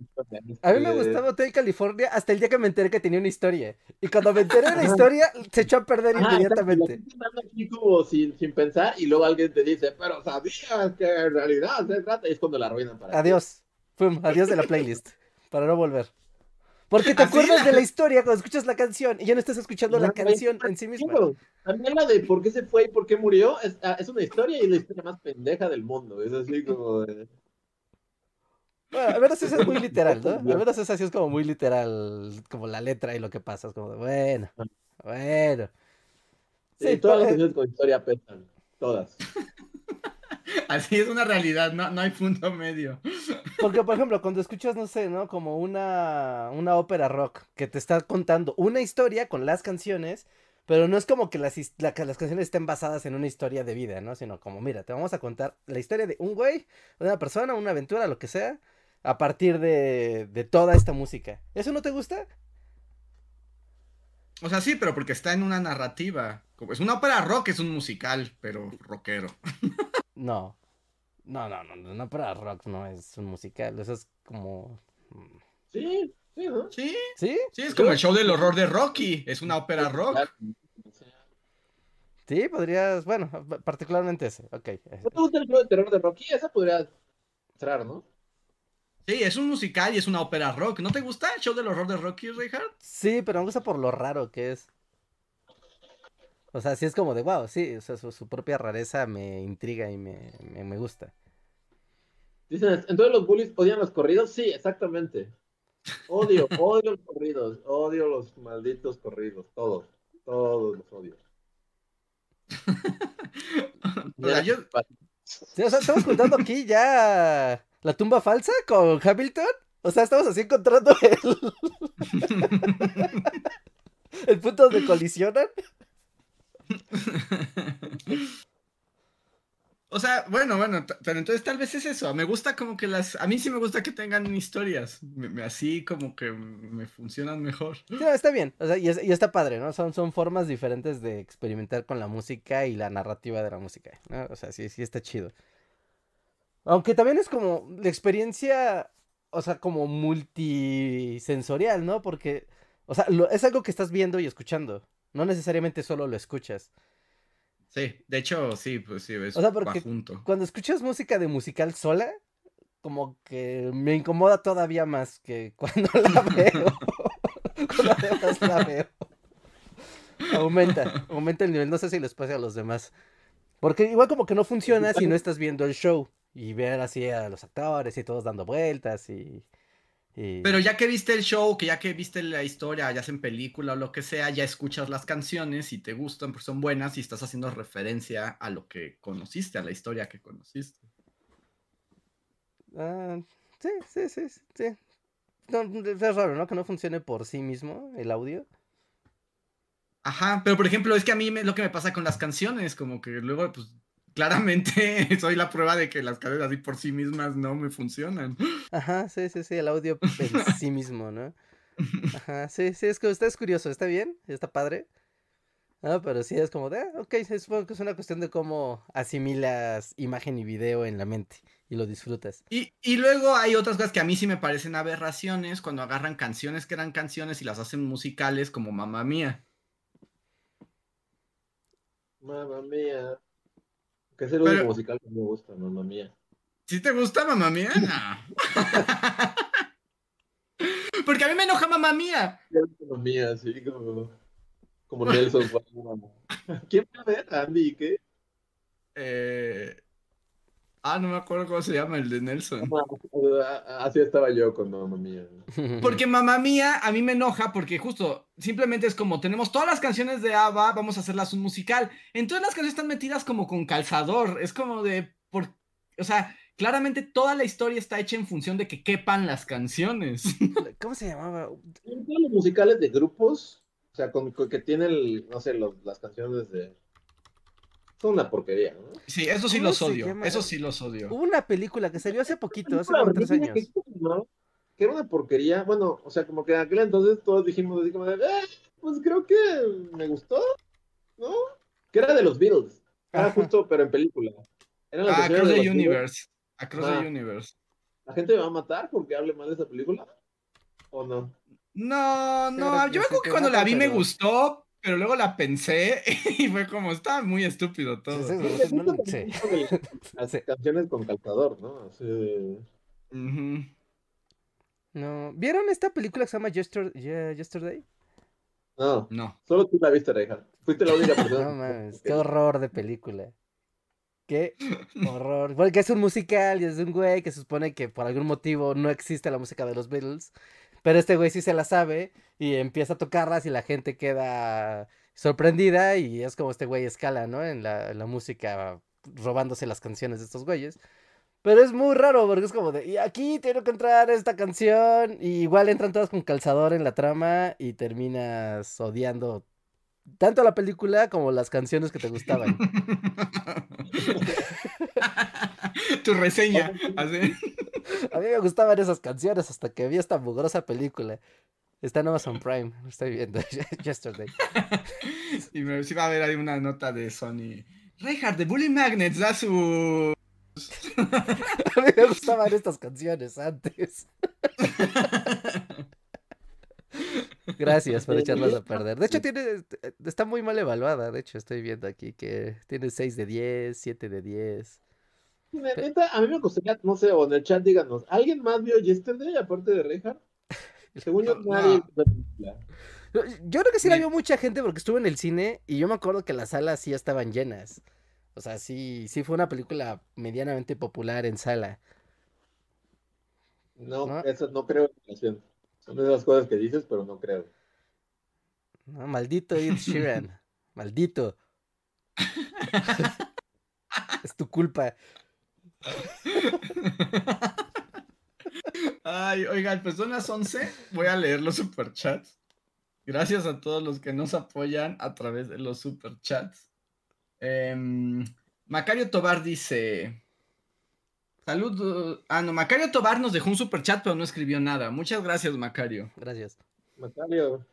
A mí me gustaba Hotel California hasta el día que me enteré que tenía una historia. Y cuando me enteré de la historia, se echó a perder Ajá, inmediatamente. aquí como sin, sin pensar y luego alguien te dice, pero sabías que en realidad se trata y es cuando la arruinan para ti. Adiós. Pum, adiós de la playlist. Para no volver. Porque te Así acuerdas la- de la historia cuando escuchas la canción y ya no estás escuchando la canción en sí misma. También la de por qué se fue y por qué murió es, ah, es una historia y la historia más pendeja del mundo. Es así como. de- Bueno, a ver, eso es muy literal, ¿no? A ver, eso así es como muy literal, como la letra y lo que pasa. Es como de, bueno, bueno. Sí, Sí, todas las pues, canciones con historia pesan. Todas. Así es una realidad, no, no hay punto medio. Porque, por ejemplo, cuando escuchas, no sé, ¿no? Como una, una ópera rock que te está contando una historia con las canciones, pero no es como que las, his- la- que las canciones estén basadas en una historia de vida, ¿no? Sino como, mira, te vamos a contar la historia de un güey, de una persona, una aventura, lo que sea, a partir de, de toda esta música. ¿Eso no te gusta? O sea, sí, pero porque está en una narrativa. Como- Es una ópera rock, es un musical, pero rockero. No. No, no, no, no, no, para rock no es un musical, eso es como... Sí, sí, ¿no? Sí, ¿Sí? sí, es como el show del horror de Rocky, es una ópera rock. Sí, podrías, bueno, particularmente ese, ok. ¿No te gusta el juego de terror de Rocky? Esa podría entrar, ¿no? Sí, es un musical y es una ópera rock. ¿No te gusta el show del horror de Rocky, Richard? Sí, pero me gusta por lo raro que es. O sea, sí es como de wow, sí, o sea, su, su propia rareza me intriga y me, me, me gusta. Dicen, entonces los bullies odian los corridos. Sí, exactamente. Odio, odio los corridos. Odio los malditos corridos. Todos. Todos los odio. O sea, yo, Sí, o sea, estamos contando aquí ya la tumba falsa con Hamilton. O sea, estamos así encontrando el, el punto donde colisionan. O sea, bueno, bueno, pero entonces tal vez es eso. Me gusta como que las. A mí sí me gusta que tengan historias. Así como que me funcionan mejor. No, está bien, o sea, y, es- y está padre, ¿no? Son, son formas diferentes de experimentar con la música y la narrativa de la música. O sea, sí, sí está chido. Aunque también es como la experiencia, o sea, como multisensorial, ¿no? Porque, o sea, es algo que estás viendo y escuchando, no necesariamente solo lo escuchas. Sí, de hecho, sí, pues sí, es O sea, porque junto. Cuando escuchas música de musical sola, como que me incomoda todavía más que cuando la veo. cuando además la veo. Aumenta, aumenta el nivel. No sé si les pasa a los demás. Porque igual como que no funciona si no estás viendo el show y ver así a los actores y todos dando vueltas y... y- Pero ya que viste el show, que ya que viste la historia, ya sea en película o lo que sea, ya escuchas las canciones y te gustan porque son buenas y estás haciendo referencia a lo que conociste, a la historia que conociste. Ah, sí, sí, sí, sí, sí. No, es raro, ¿no? Que no funcione por sí mismo el audio. Ajá, pero por ejemplo, es que a mí me- lo que me pasa con las canciones, como que luego, pues, claramente soy la prueba de que las canciones así por sí mismas no me funcionan. Ajá, sí, sí, sí, el audio en sí mismo, ¿no? Ajá, sí, sí, es que usted es curioso, ¿está bien? ¿Está padre? Ah, pero sí es como de, ah, ok, supongo que es una cuestión de cómo asimilas imagen y video en la mente y lo disfrutas. Y, y luego hay otras cosas que a mí sí me parecen aberraciones cuando agarran canciones que eran canciones y las hacen musicales como Mamá Mía. Mamma mía. Que es el Pero- único musical que me gusta, mamma mía. ¿Sí te gusta Mamá Mía? No. Porque a mí me enoja Mamá Mía. Mamma mía, así como, como Nelson. ¿Quién va a ver? Andy, ¿qué? Eh, Ah, no me acuerdo cómo se llama el de Nelson. Así estaba yo con mamma mía. Porque mamá mía a mí me enoja porque justo simplemente es como tenemos todas las canciones de ABBA, vamos a hacerlas un musical. Entonces las canciones están metidas como con calzador. Es como de por o sea, claramente toda la historia está hecha en función de que quepan las canciones. ¿Cómo se llamaba? Los musicales de grupos, o sea, con, con que tienen, no sé, los- las canciones de... Son una porquería, ¿no? Sí, eso sí ¿Cómo los odio. llama? Eso sí los odio. Hubo una película que salió hace poquito, hace como tres años. que- ¿no? Que era una porquería. Bueno, o sea, como que en aquel entonces todos dijimos así como de, "Eh, pues creo que me gustó, ¿no? Que era de los Beatles. Era Ajá. justo, pero en película. Eran las Ah, Across de the. Universe. Across Ah. the Universe. ¿La gente me va a matar porque hable mal de esa película? ¿O no? No, no, yo me acuerdo que cuando la vi me gustó, pero luego la pensé y fue como, estaba muy estúpido todo. Sí, Sí, no, sí. Sí. canciones con calzador, ¿no? Así de- Ujú. No. ¿Vieron esta película que se llama Yester- Ye- Yesterday? No, No. solo tú la viste, Reija. Fuiste la única persona. No mames, qué horror de película. Qué horror. Porque es un musical y es de un güey que se supone que por algún motivo no existe la música de los Beatles. Pero este güey sí se la sabe y empieza a tocarlas y la gente queda sorprendida y es como este güey escala, ¿no? En la, en la música, robándose las canciones de estos güeyes. Pero es muy raro porque es como de, y aquí tengo que entrar esta canción y igual entran todas con calzador en la trama y terminas odiando tanto la película como las canciones que te gustaban. tu reseña. así. A mí me gustaban esas canciones hasta que vi esta mugrosa película. Está en Amazon Prime, lo estoy viendo. Yesterday. y me sí va a ver ahí una nota de Sony. Reinhardt de Bully Magnets da su. A mí me gustaban estas canciones antes. Gracias por echarlas a perder. De hecho, tiene, está muy mal evaluada. De hecho, estoy viendo aquí que tiene 6 de 10, 7 de 10. Neta, a mí me gustaría, no sé, o en el chat díganos, ¿alguien más vio Yesterday aparte de Reija? Según yo, No. nadie película. Yo creo que sí la vio mucha gente porque estuve en el cine y yo me acuerdo que las salas sí estaban llenas. O sea, sí, sí fue una película medianamente popular en sala. No, ¿No? eso no creo en relación. Son de esas cosas que dices, pero no creo. No, maldito Ed Sheeran. Maldito. es tu culpa. Ay, oigan, pues son las 11. Voy a leer los superchats. Gracias a todos los que nos apoyan a través de los superchats. Em, Macario Tobar dice. Saludos. Ah, no, Macario Tobar nos dejó un superchat, pero no escribió nada. Muchas gracias, Macario. Gracias. Macario,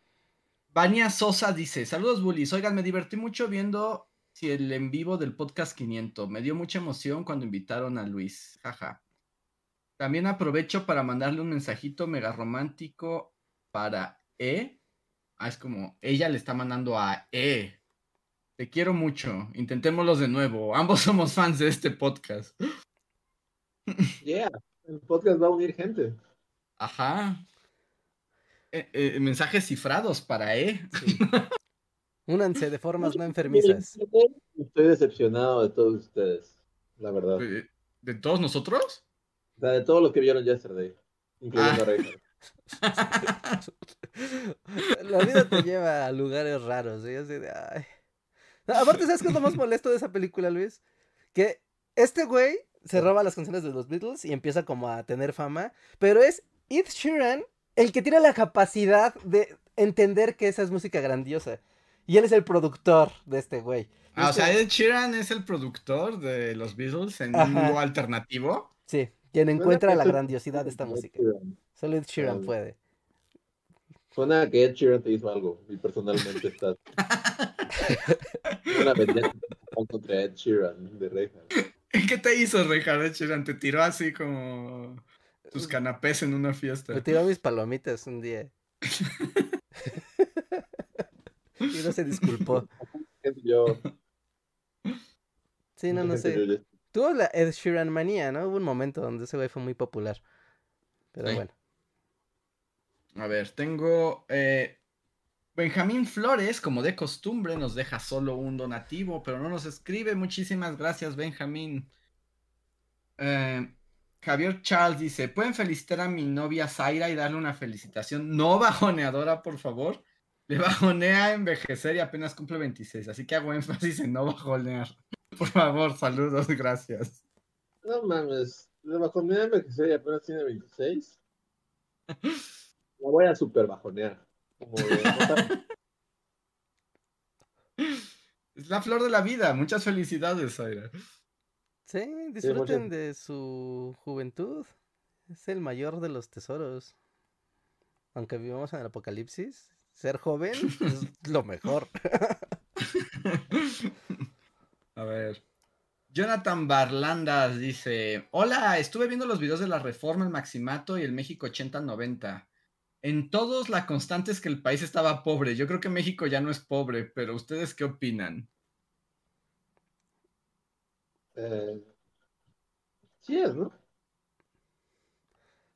Vania Sosa dice: Saludos, bullies. Oigan, me divertí mucho viendo si el en vivo del podcast 500. Me dio mucha emoción cuando invitaron a Luis. Jaja. También aprovecho para mandarle un mensajito mega romántico para E. Ah, es como ella le está mandando a E. Te quiero mucho. Intentémoslos de nuevo. Ambos somos fans de este podcast. Yeah, el podcast va a unir gente. Ajá. Eh, eh, mensajes cifrados para E. Sí. Únanse de formas no enfermizas. Estoy decepcionado de todos ustedes, la verdad. ¿De todos nosotros? De todos los que vieron Yesterday, incluyendo Ah. a. La vida te lleva a lugares raros. ¿sí? Así de, ay. No, aparte, ¿sabes qué es lo más molesto de esa película, Luis? Que este güey se roba las canciones de los Beatles y empieza como a tener fama, pero es Ed Sheeran el que tiene la capacidad de entender que esa es música grandiosa. Y él es el productor de este güey. Ah, o sea, Ed Sheeran es el productor de los Beatles en Ajá. un mundo alternativo. Sí, quien encuentra la grandiosidad de esta música. Solo Ed Sheeran puede. Suena que Ed Sheeran te hizo algo y personalmente estás. Una contra Ed Sheeran de. ¿Qué te hizo, Richard Ed Sheeran? Te tiró así como tus canapés en una fiesta. Me tiró mis palomitas un día. y no se disculpó. Yo, Sí, no, no sé. Tuvo la Ed Sheeran manía, ¿no? Hubo un momento donde ese güey fue muy popular. Pero Sí. bueno. A ver, tengo eh, Benjamín Flores, como de costumbre, nos deja solo un donativo, pero no nos escribe. Muchísimas gracias, Benjamín. Eh, Javier Charles dice: ¿Pueden felicitar a mi novia Zaira y darle una felicitación no bajoneadora, por favor? Le bajonea envejecer y apenas cumple 26, así que hago énfasis en no bajonear. Por favor, saludos, gracias. No mames, de bajonear que soy apenas tiene 26. La voy a super bajonear. Es la flor de la vida. Muchas felicidades, Zaira. Sí, disfruten de su juventud. Es el mayor de los tesoros. Aunque vivamos en el apocalipsis, ser joven es lo mejor. A ver. Jonathan Barlandas dice: Hola, estuve viendo los videos de la reforma, el Maximato y el México 80-90. En todos la constante es que el país estaba pobre. Yo creo que México ya no es pobre, pero ¿ustedes qué opinan? eh, sí es, ¿no?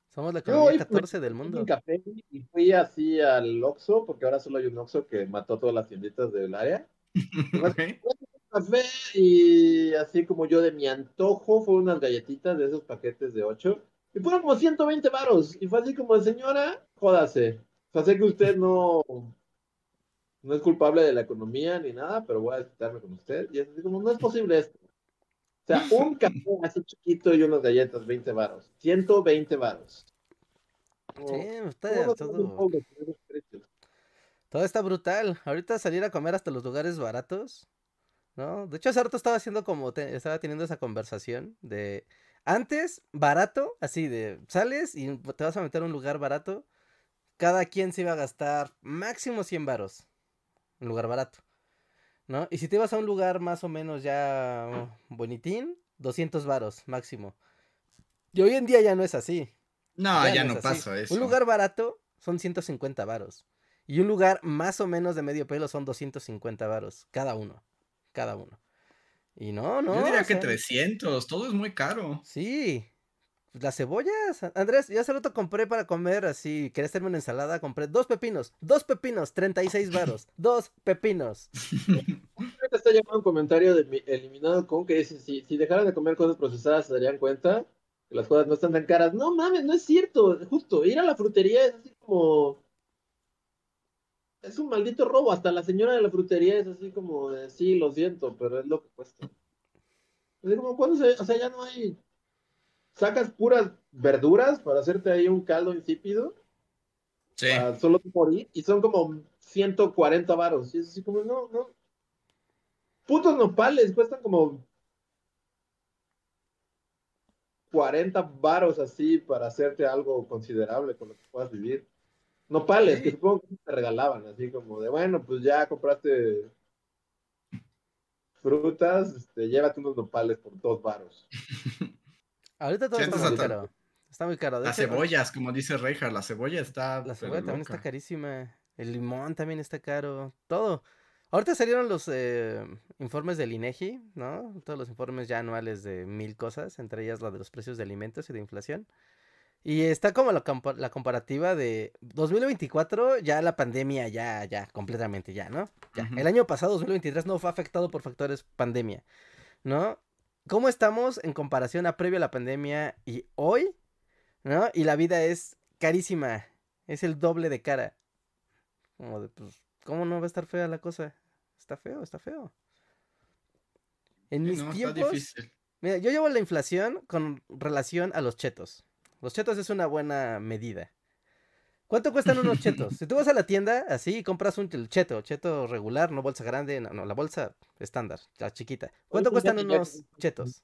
Somos la economía hoy 14 del Tomé mundo. un café y fui así al Oxxo, porque ahora solo hay un Oxxo que mató todas las tienditas del área. Ok. Café y así como yo de mi antojo, fueron unas galletitas de esos paquetes de 8 y fueron como 120 varos. Y fue así como, señora, jódase. O sea, sé que usted no, no es culpable de la economía ni nada, pero voy a quitarme con usted. Y es así como, no es posible esto. O sea, un café así chiquito y unas galletas, 20 varos. 120 varos. Como, Sí, ¿cómo está no somos todo, todo está brutal. Ahorita salir a comer hasta los lugares baratos, ¿no? De hecho, hace rato estaba haciendo como, te- estaba teniendo esa conversación de, antes, barato, así de, sales y te vas a meter a un lugar barato, cada quien se iba a gastar máximo 100 varos, un lugar barato, ¿no? Y si te ibas a un lugar más o menos ya bonitín, 200 varos máximo. Y hoy en día ya no es así. No, ya, es no así. pasa eso. Un lugar barato son 150 varos. Y un lugar más o menos de medio pelo son 250 varos. Cada uno. Cada uno. Y no, no. Yo diría o que sea, 300. Todo es muy caro. Sí. Las cebollas. Andrés, yo hace rato compré para comer así. Quería hacerme una ensalada. Compré dos pepinos. Dos pepinos. 36 varos. dos pepinos. Está llamando un comentario de mi eliminado con que dice, si, si dejaran de comer cosas procesadas se darían cuenta que las cosas no están tan caras. No mames, no es cierto. Justo, ir a la frutería es así como... Es un maldito robo. Hasta la señora de la frutería es así como de, sí, lo siento, pero es lo que cuesta. Es como cuando se... O sea, ya no hay... Sacas puras verduras para hacerte ahí un caldo insípido Sí. para solo morir y son como 140 varos. Y es así como, no, no. Putos nopales cuestan como 40 varos así para hacerte algo considerable con lo que puedas vivir. Nopales, Sí. que supongo que te regalaban, así como de, bueno, pues ya compraste frutas, este, llévate unos nopales por dos varos. Ahorita todo está muy caro. Está muy caro. De Las hecho, cebollas, como dice Reinhardt, la cebolla está. La cebolla también está carísima. El limón también está caro. Todo. Ahorita salieron los eh, informes del INEGI, ¿no? Todos los informes ya anuales de mil cosas, entre ellas la de los precios de alimentos y de inflación. Y está como la, compa- la comparativa de 2024, ya la pandemia, ya, ya, completamente ya, ¿no? Ya. El año pasado, 2023, no fue afectado por factores pandemia, ¿no? ¿Cómo estamos en comparación a previo a la pandemia y hoy? ¿No? Y la vida es carísima, es el doble de cara. Como de, pues, ¿cómo no va a estar fea la cosa? Está feo, está feo. En mis no, está tiempos, difícil. Mira, yo llevo la inflación con relación a los chetos. Los chetos es una buena medida. ¿Cuánto cuestan unos chetos? Si tú vas a la tienda así y compras un cheto, cheto regular, no bolsa grande, no, no, la bolsa estándar, la chiquita. ¿Cuánto cuestan unos chetos?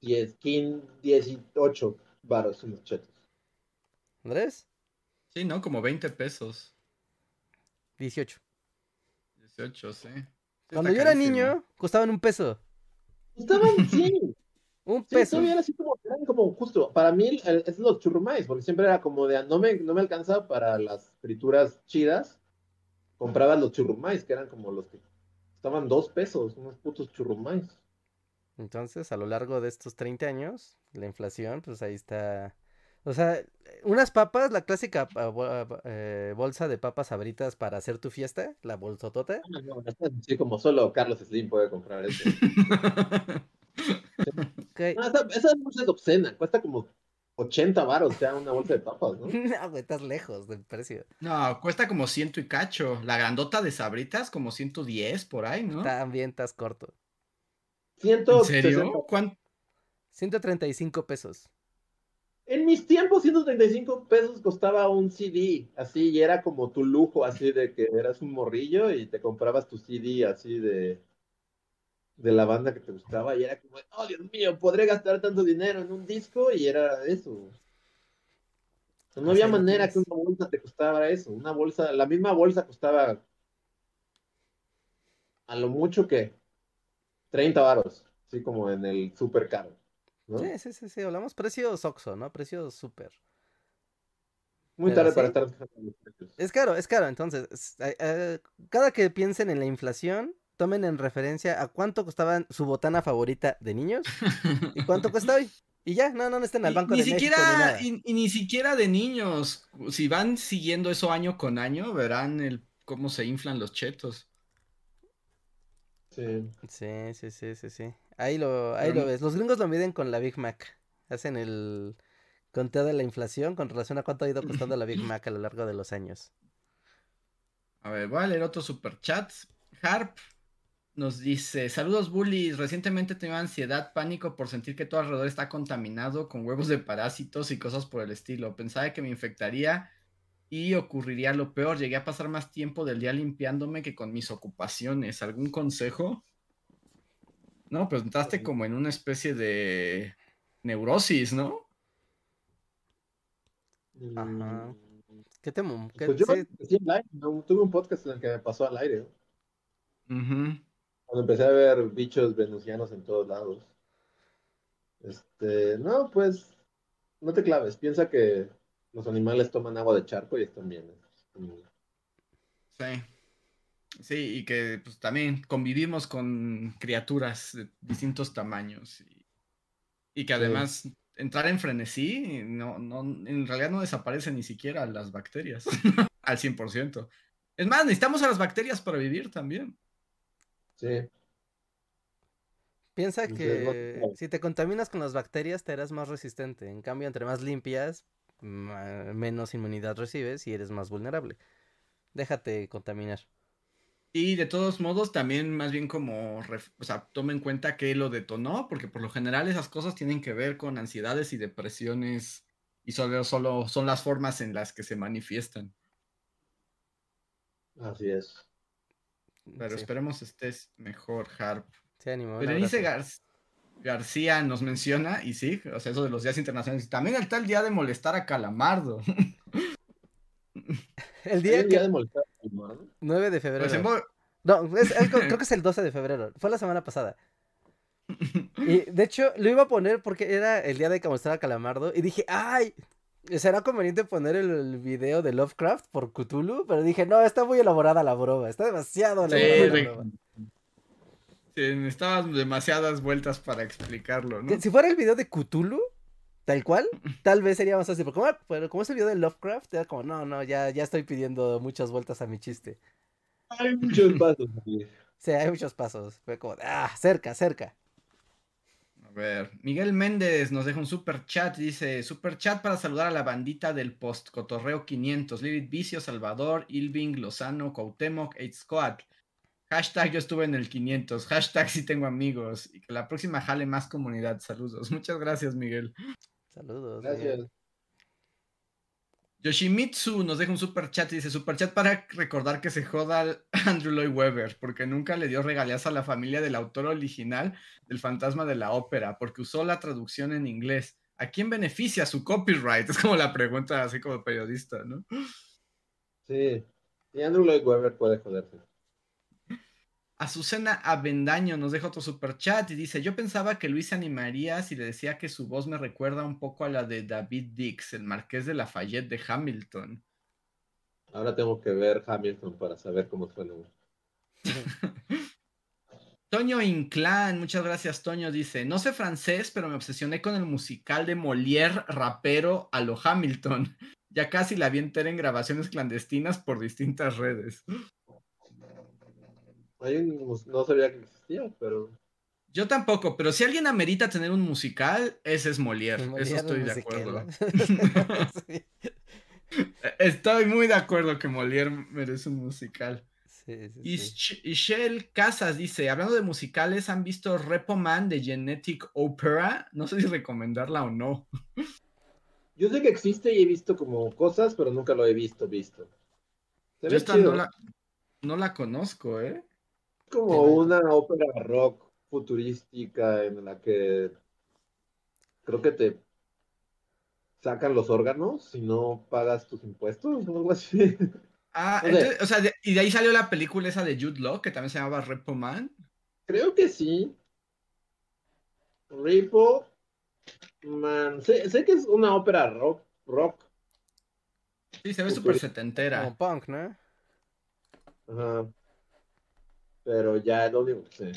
10, 15, 18 varos unos chetos. ¿Andrés? Sí, ¿no? Como 20 pesos. 18. 18, sí. Cuando está yo era niño, costaban un peso. Estaban, sí. Un Sí, peso. todavía era así como, eran como justo, para mí el- es los churrumais, porque siempre era como de, no me, no me alcanza para las frituras chidas, compraba los churrumais, que eran como los que estaban dos pesos, unos putos churrumais. Entonces, a lo largo de estos 30 años, la inflación, pues ahí está. O sea, unas papas, la clásica eh, bolsa de papas abritas para hacer tu fiesta, la bolsotota. Ah, no, así como solo Carlos Slim puede comprar eso. ok. No, esa, esa bolsa es obscena, cuesta como 80 varos ya una bolsa de papas, ¿no? No, güey, estás lejos del precio. No, cuesta como ciento y cacho. La grandota de sabritas como 110 por ahí, ¿no? También estás corto. ¿En 160. serio? ¿Cuán- 135 pesos. En mis tiempos, 135 pesos costaba un CD, así, y era como tu lujo, así de que eras un morrillo y te comprabas tu CD así de, de la banda que te gustaba, y era como, oh Dios mío, podré gastar tanto dinero en un disco, y era eso. No había manera que una bolsa te costara eso, una bolsa, la misma bolsa costaba a lo mucho que 30 varos, así como en el super caro, ¿no? Sí, sí, sí, sí. Hablamos precios Oxxo, ¿no? Precios súper. Muy Pero tarde sí. para estar. Es caro, es caro. Entonces, es- eh, eh, cada que piensen en la inflación, tomen en referencia a cuánto costaba su botana favorita de niños y cuánto cuesta hoy. Y ya, no, no estén al Y- Banco ni de México ni siquiera, nada. y, y ni siquiera de niños. Si van siguiendo eso año con año, verán el cómo se inflan los chetos. Sí. Sí, sí, sí, sí, sí. Ahí lo, ahí Pero lo no- ves. Los gringos lo miden con la Big Mac. Hacen el conteo de la inflación con relación a cuánto ha ido costando la Big Mac a lo largo de los años. A ver, voy a leer otro super chat. Harp nos dice: Saludos, bullies. Recientemente tengo ansiedad, pánico por sentir que todo alrededor está contaminado con huevos de parásitos y cosas por el estilo. Pensaba que me infectaría y ocurriría lo peor. Llegué a pasar más tiempo del día limpiándome que con mis ocupaciones. ¿Algún consejo? No, pues entraste como en una especie de neurosis, ¿no? Ajá. Mm, ¿Qué te qué- Pues yo sí, sí, al aire, ¿no? tuve un podcast en el que me pasó al aire. Cuando empecé a ver bichos venusianos en todos lados. Este, no, pues, no te claves, piensa que los animales toman agua de charco y están bien. Como- Sí. Sí, y que pues también convivimos con criaturas de distintos tamaños y, y que además entrar en frenesí, no, no, en realidad no desaparecen ni siquiera las bacterias al 100%. Es más, necesitamos a las bacterias para vivir también. Sí, Piensa que si te contaminas con las bacterias te harás más resistente. En cambio, entre más limpias, menos inmunidad recibes y eres más vulnerable. Déjate contaminar. Y de todos modos, también más bien como, o sea, toma en cuenta que lo detonó, porque por lo general esas cosas tienen que ver con ansiedades y depresiones y solo, solo son las formas en las que se manifiestan. así es. Pero Sí, esperemos estés mejor, Harp. sí, ánimo. un Berenice. Gar- García nos menciona, y sí, o sea, eso de los días internacionales. También está el día de molestar a Calamardo. El día un día de molestar al humano. 9 de Pues en febrero. bo- No, es- es- creo que es el 12 de febrero. Fue la semana pasada. Y de hecho, lo iba a poner porque era el día de que mostraba Calamardo. Y dije, ¡ay! ¿Será conveniente poner el, el video de Lovecraft por Cthulhu? Pero dije, no, está muy elaborada la broma. Está demasiado Sí, elaborada la de- broma. Sí, necesitabas demasiadas vueltas para explicarlo, ¿no? Que Si fuera el video de Cthulhu, tal cual, tal vez sería más fácil. Pero como, pero como es el video de Lovecraft, era como, no, no, ya, ya estoy pidiendo muchas vueltas a mi chiste. Hay muchos pasos. Sí, hay muchos pasos. Fue como, ah, cerca, cerca. Ver, Miguel Méndez nos deja un super chat, dice, super chat para saludar a la bandita del post Cotorreo 500, Lilith Vicio, Salvador, Ilving, Lozano, Cuauhtémoc, Eight Squad. Hashtag yo estuve en el 500, hashtag sí tengo amigos, y que la próxima jale más comunidad, saludos. Muchas gracias, Miguel. Saludos. Gracias. Miguel. Yoshimitsu nos deja un super chat y dice super chat para recordar que se joda al Andrew Lloyd Webber porque nunca le dio regalías a la familia del autor original del Fantasma de la Ópera porque usó la traducción en inglés. ¿A quién beneficia su copyright? Es como la pregunta así como periodista, ¿no? Sí. Y Andrew Lloyd Webber puede joderse. Azucena Avendaño nos deja otro super chat y dice, yo pensaba que Luis se animaría si le decía que su voz me recuerda un poco a la de David Dix, el marqués de Lafayette de Hamilton. Ahora tengo que ver Hamilton para saber cómo suena. Toño Inclán, muchas gracias Toño, dice, no sé francés, pero me obsesioné con el musical de Molière rapero a lo Hamilton. Ya casi la vi entera en grabaciones clandestinas por distintas redes. Hay un, no sabía que existía, pero... Yo tampoco, pero si alguien amerita tener un musical, ese es Molière. Molière Eso estoy de acuerdo. Estoy muy de acuerdo que Molière merece un musical. sí, sí, Y sí. Sh- y Shell Casas dice, hablando de musicales, ¿han visto Repo Man de Genetic Opera? No sé si recomendarla o no. Yo sé que existe y he visto como cosas, pero nunca lo he visto, visto. Yo esta no la, no la conozco, ¿eh? Es como una ópera rock futurística en la que creo que te sacan los órganos si no pagas tus impuestos o algo así. Ah, O sea- entonces, o sea, de- y de ahí salió la película esa de Jude Law, que también se llamaba Repo Man. Creo que sí. Repo Man. Sé, sé que es una ópera rock. rock. Sí, se ve súper setentera. Como punk, ¿no? Ajá. Pero ya es lo único que sé.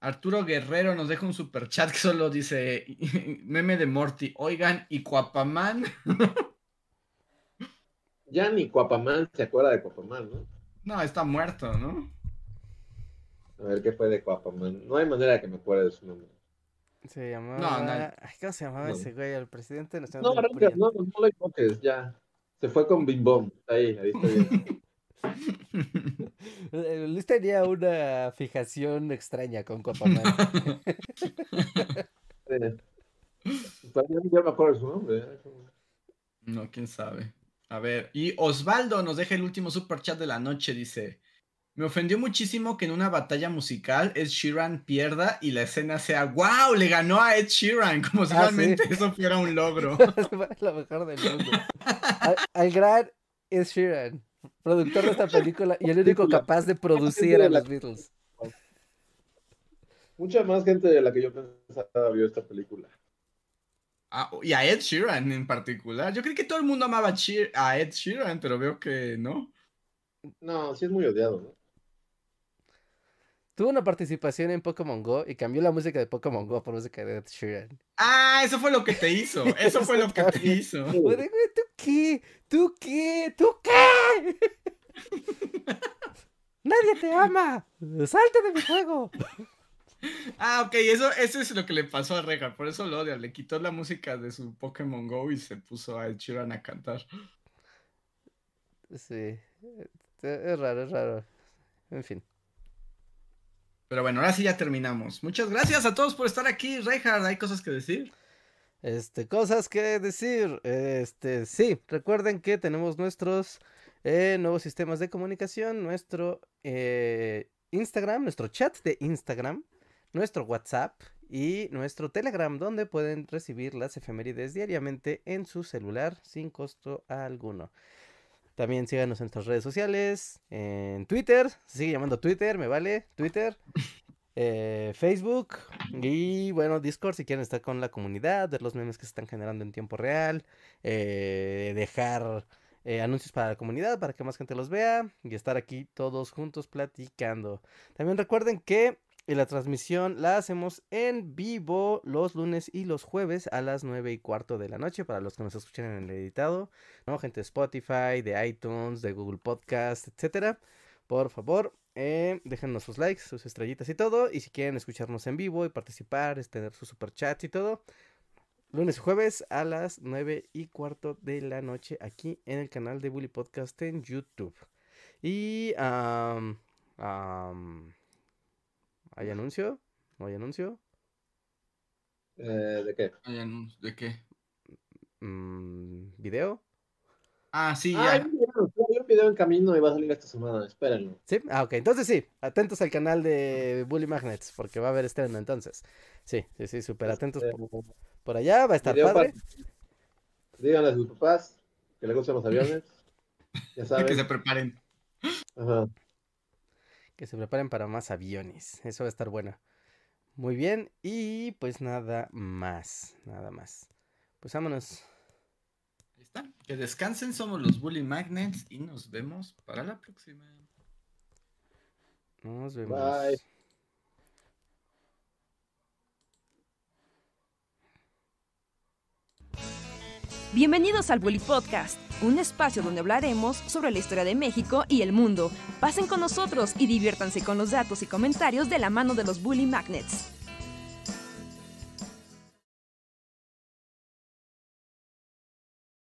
Arturo Guerrero nos deja un super chat que solo dice meme de Morty. Oigan, ¿y Cuapaman? Ya ni Cuapamán se acuerda de Cuapamán, ¿no? No, está muerto, ¿no? A ver qué fue de Cuapamán. No hay manera de que me acuerde de su nombre. Se llamaba. No, no. Ay, ¿Cómo se llamaba No. ese güey? El presidente nacional No, no, no, no lo invoques, ya. Se fue con Bim Bom. Ahí, ahí está bien. Luis tenía una fijación extraña con Copamán. Eh, pues, ya me acuerdo de su nombre. ¿eh? No, quién sabe. A ver, y Osvaldo nos deja el último super chat de la noche, dice. Me ofendió muchísimo que en una batalla musical Ed Sheeran pierda y la escena sea ¡Wow! Le ganó a Ed Sheeran, como si Ah, realmente sí. eso fuera un logro. Lo mejor del mundo. Al, al gran Ed Sheeran, productor de esta película y el único capaz de producir a los Beatles. Mucha más gente de la que yo pensaba vio esta película. Ah, y a Ed Sheeran en particular. Yo creí que todo el mundo amaba a Ed Sheeran, pero veo que no. No, sí es muy odiado, ¿no? Tuvo una participación en Pokémon Go y cambió la música de Pokémon Go por música de Ed Sheeran. Ah, eso fue lo que te hizo. Eso fue lo que te hizo. Güey, ¿tú qué? ¿Tú qué? ¿Tú qué? Nadie te ama. Salte de mi juego. Ah, ok, eso, eso es lo que le pasó a Regar, por eso lo odia. Le quitó la música de su Pokémon Go y se puso a Ed Sheeran a cantar. Sí. Es raro, es raro. En fin. Pero bueno, ahora sí ya terminamos. Muchas gracias a todos por estar aquí, Reinhard. ¿Hay cosas que decir? Este, cosas que decir. Este, sí, recuerden que tenemos nuestros eh, nuevos sistemas de comunicación, nuestro eh, Instagram, nuestro chat de Instagram, nuestro WhatsApp y nuestro Telegram, donde pueden recibir las efemérides diariamente en su celular sin costo alguno. También síganos en nuestras redes sociales, en Twitter, se sigue llamando Twitter, me vale, Twitter, eh, Facebook y bueno, Discord si quieren estar con la comunidad, ver los memes que se están generando en tiempo real, eh, dejar eh, anuncios para la comunidad para que más gente los vea y estar aquí todos juntos platicando. También recuerden que y la transmisión la hacemos en vivo los lunes y los jueves a las 9 y cuarto de la noche para los que nos escuchan en el editado, ¿no? Gente de Spotify, de iTunes, de Google Podcast, etcétera. Por favor, eh, déjenos sus likes, sus estrellitas y todo. Y si quieren escucharnos en vivo y participar, tener sus superchats y todo. Lunes y jueves a las 9 y cuarto de la noche aquí en el canal de Bully Podcast en YouTube. Y... ¿Hay anuncio? ¿No hay anuncio? Eh, ¿De qué? Hay anun- ¿De qué? Mm, ¿Video? Ah, sí, Ah, ya. hay un video, hay un video en camino y va a salir esta semana, espérenlo. ¿Sí? Ah, ok. Entonces sí, atentos al canal de Bully Magnets, porque va a haber estreno entonces. Sí, sí, sí, súper atentos Este, por, por allá, va a estar video padre. para- Díganle a sus papás que les gustan los aviones. Ya Que saben. se preparen. Ajá. Que se preparen para más aviones. Eso va a estar bueno. Muy bien. Y pues nada más. Nada más. Pues vámonos. Ahí está. Que descansen, somos los Bully Magnets y nos vemos para la próxima. Nos vemos. Bye. Bienvenidos al Bully Podcast, un espacio donde hablaremos sobre la historia de México y el mundo. Pasen con nosotros y diviértanse con los datos y comentarios de la mano de los Bully Magnets.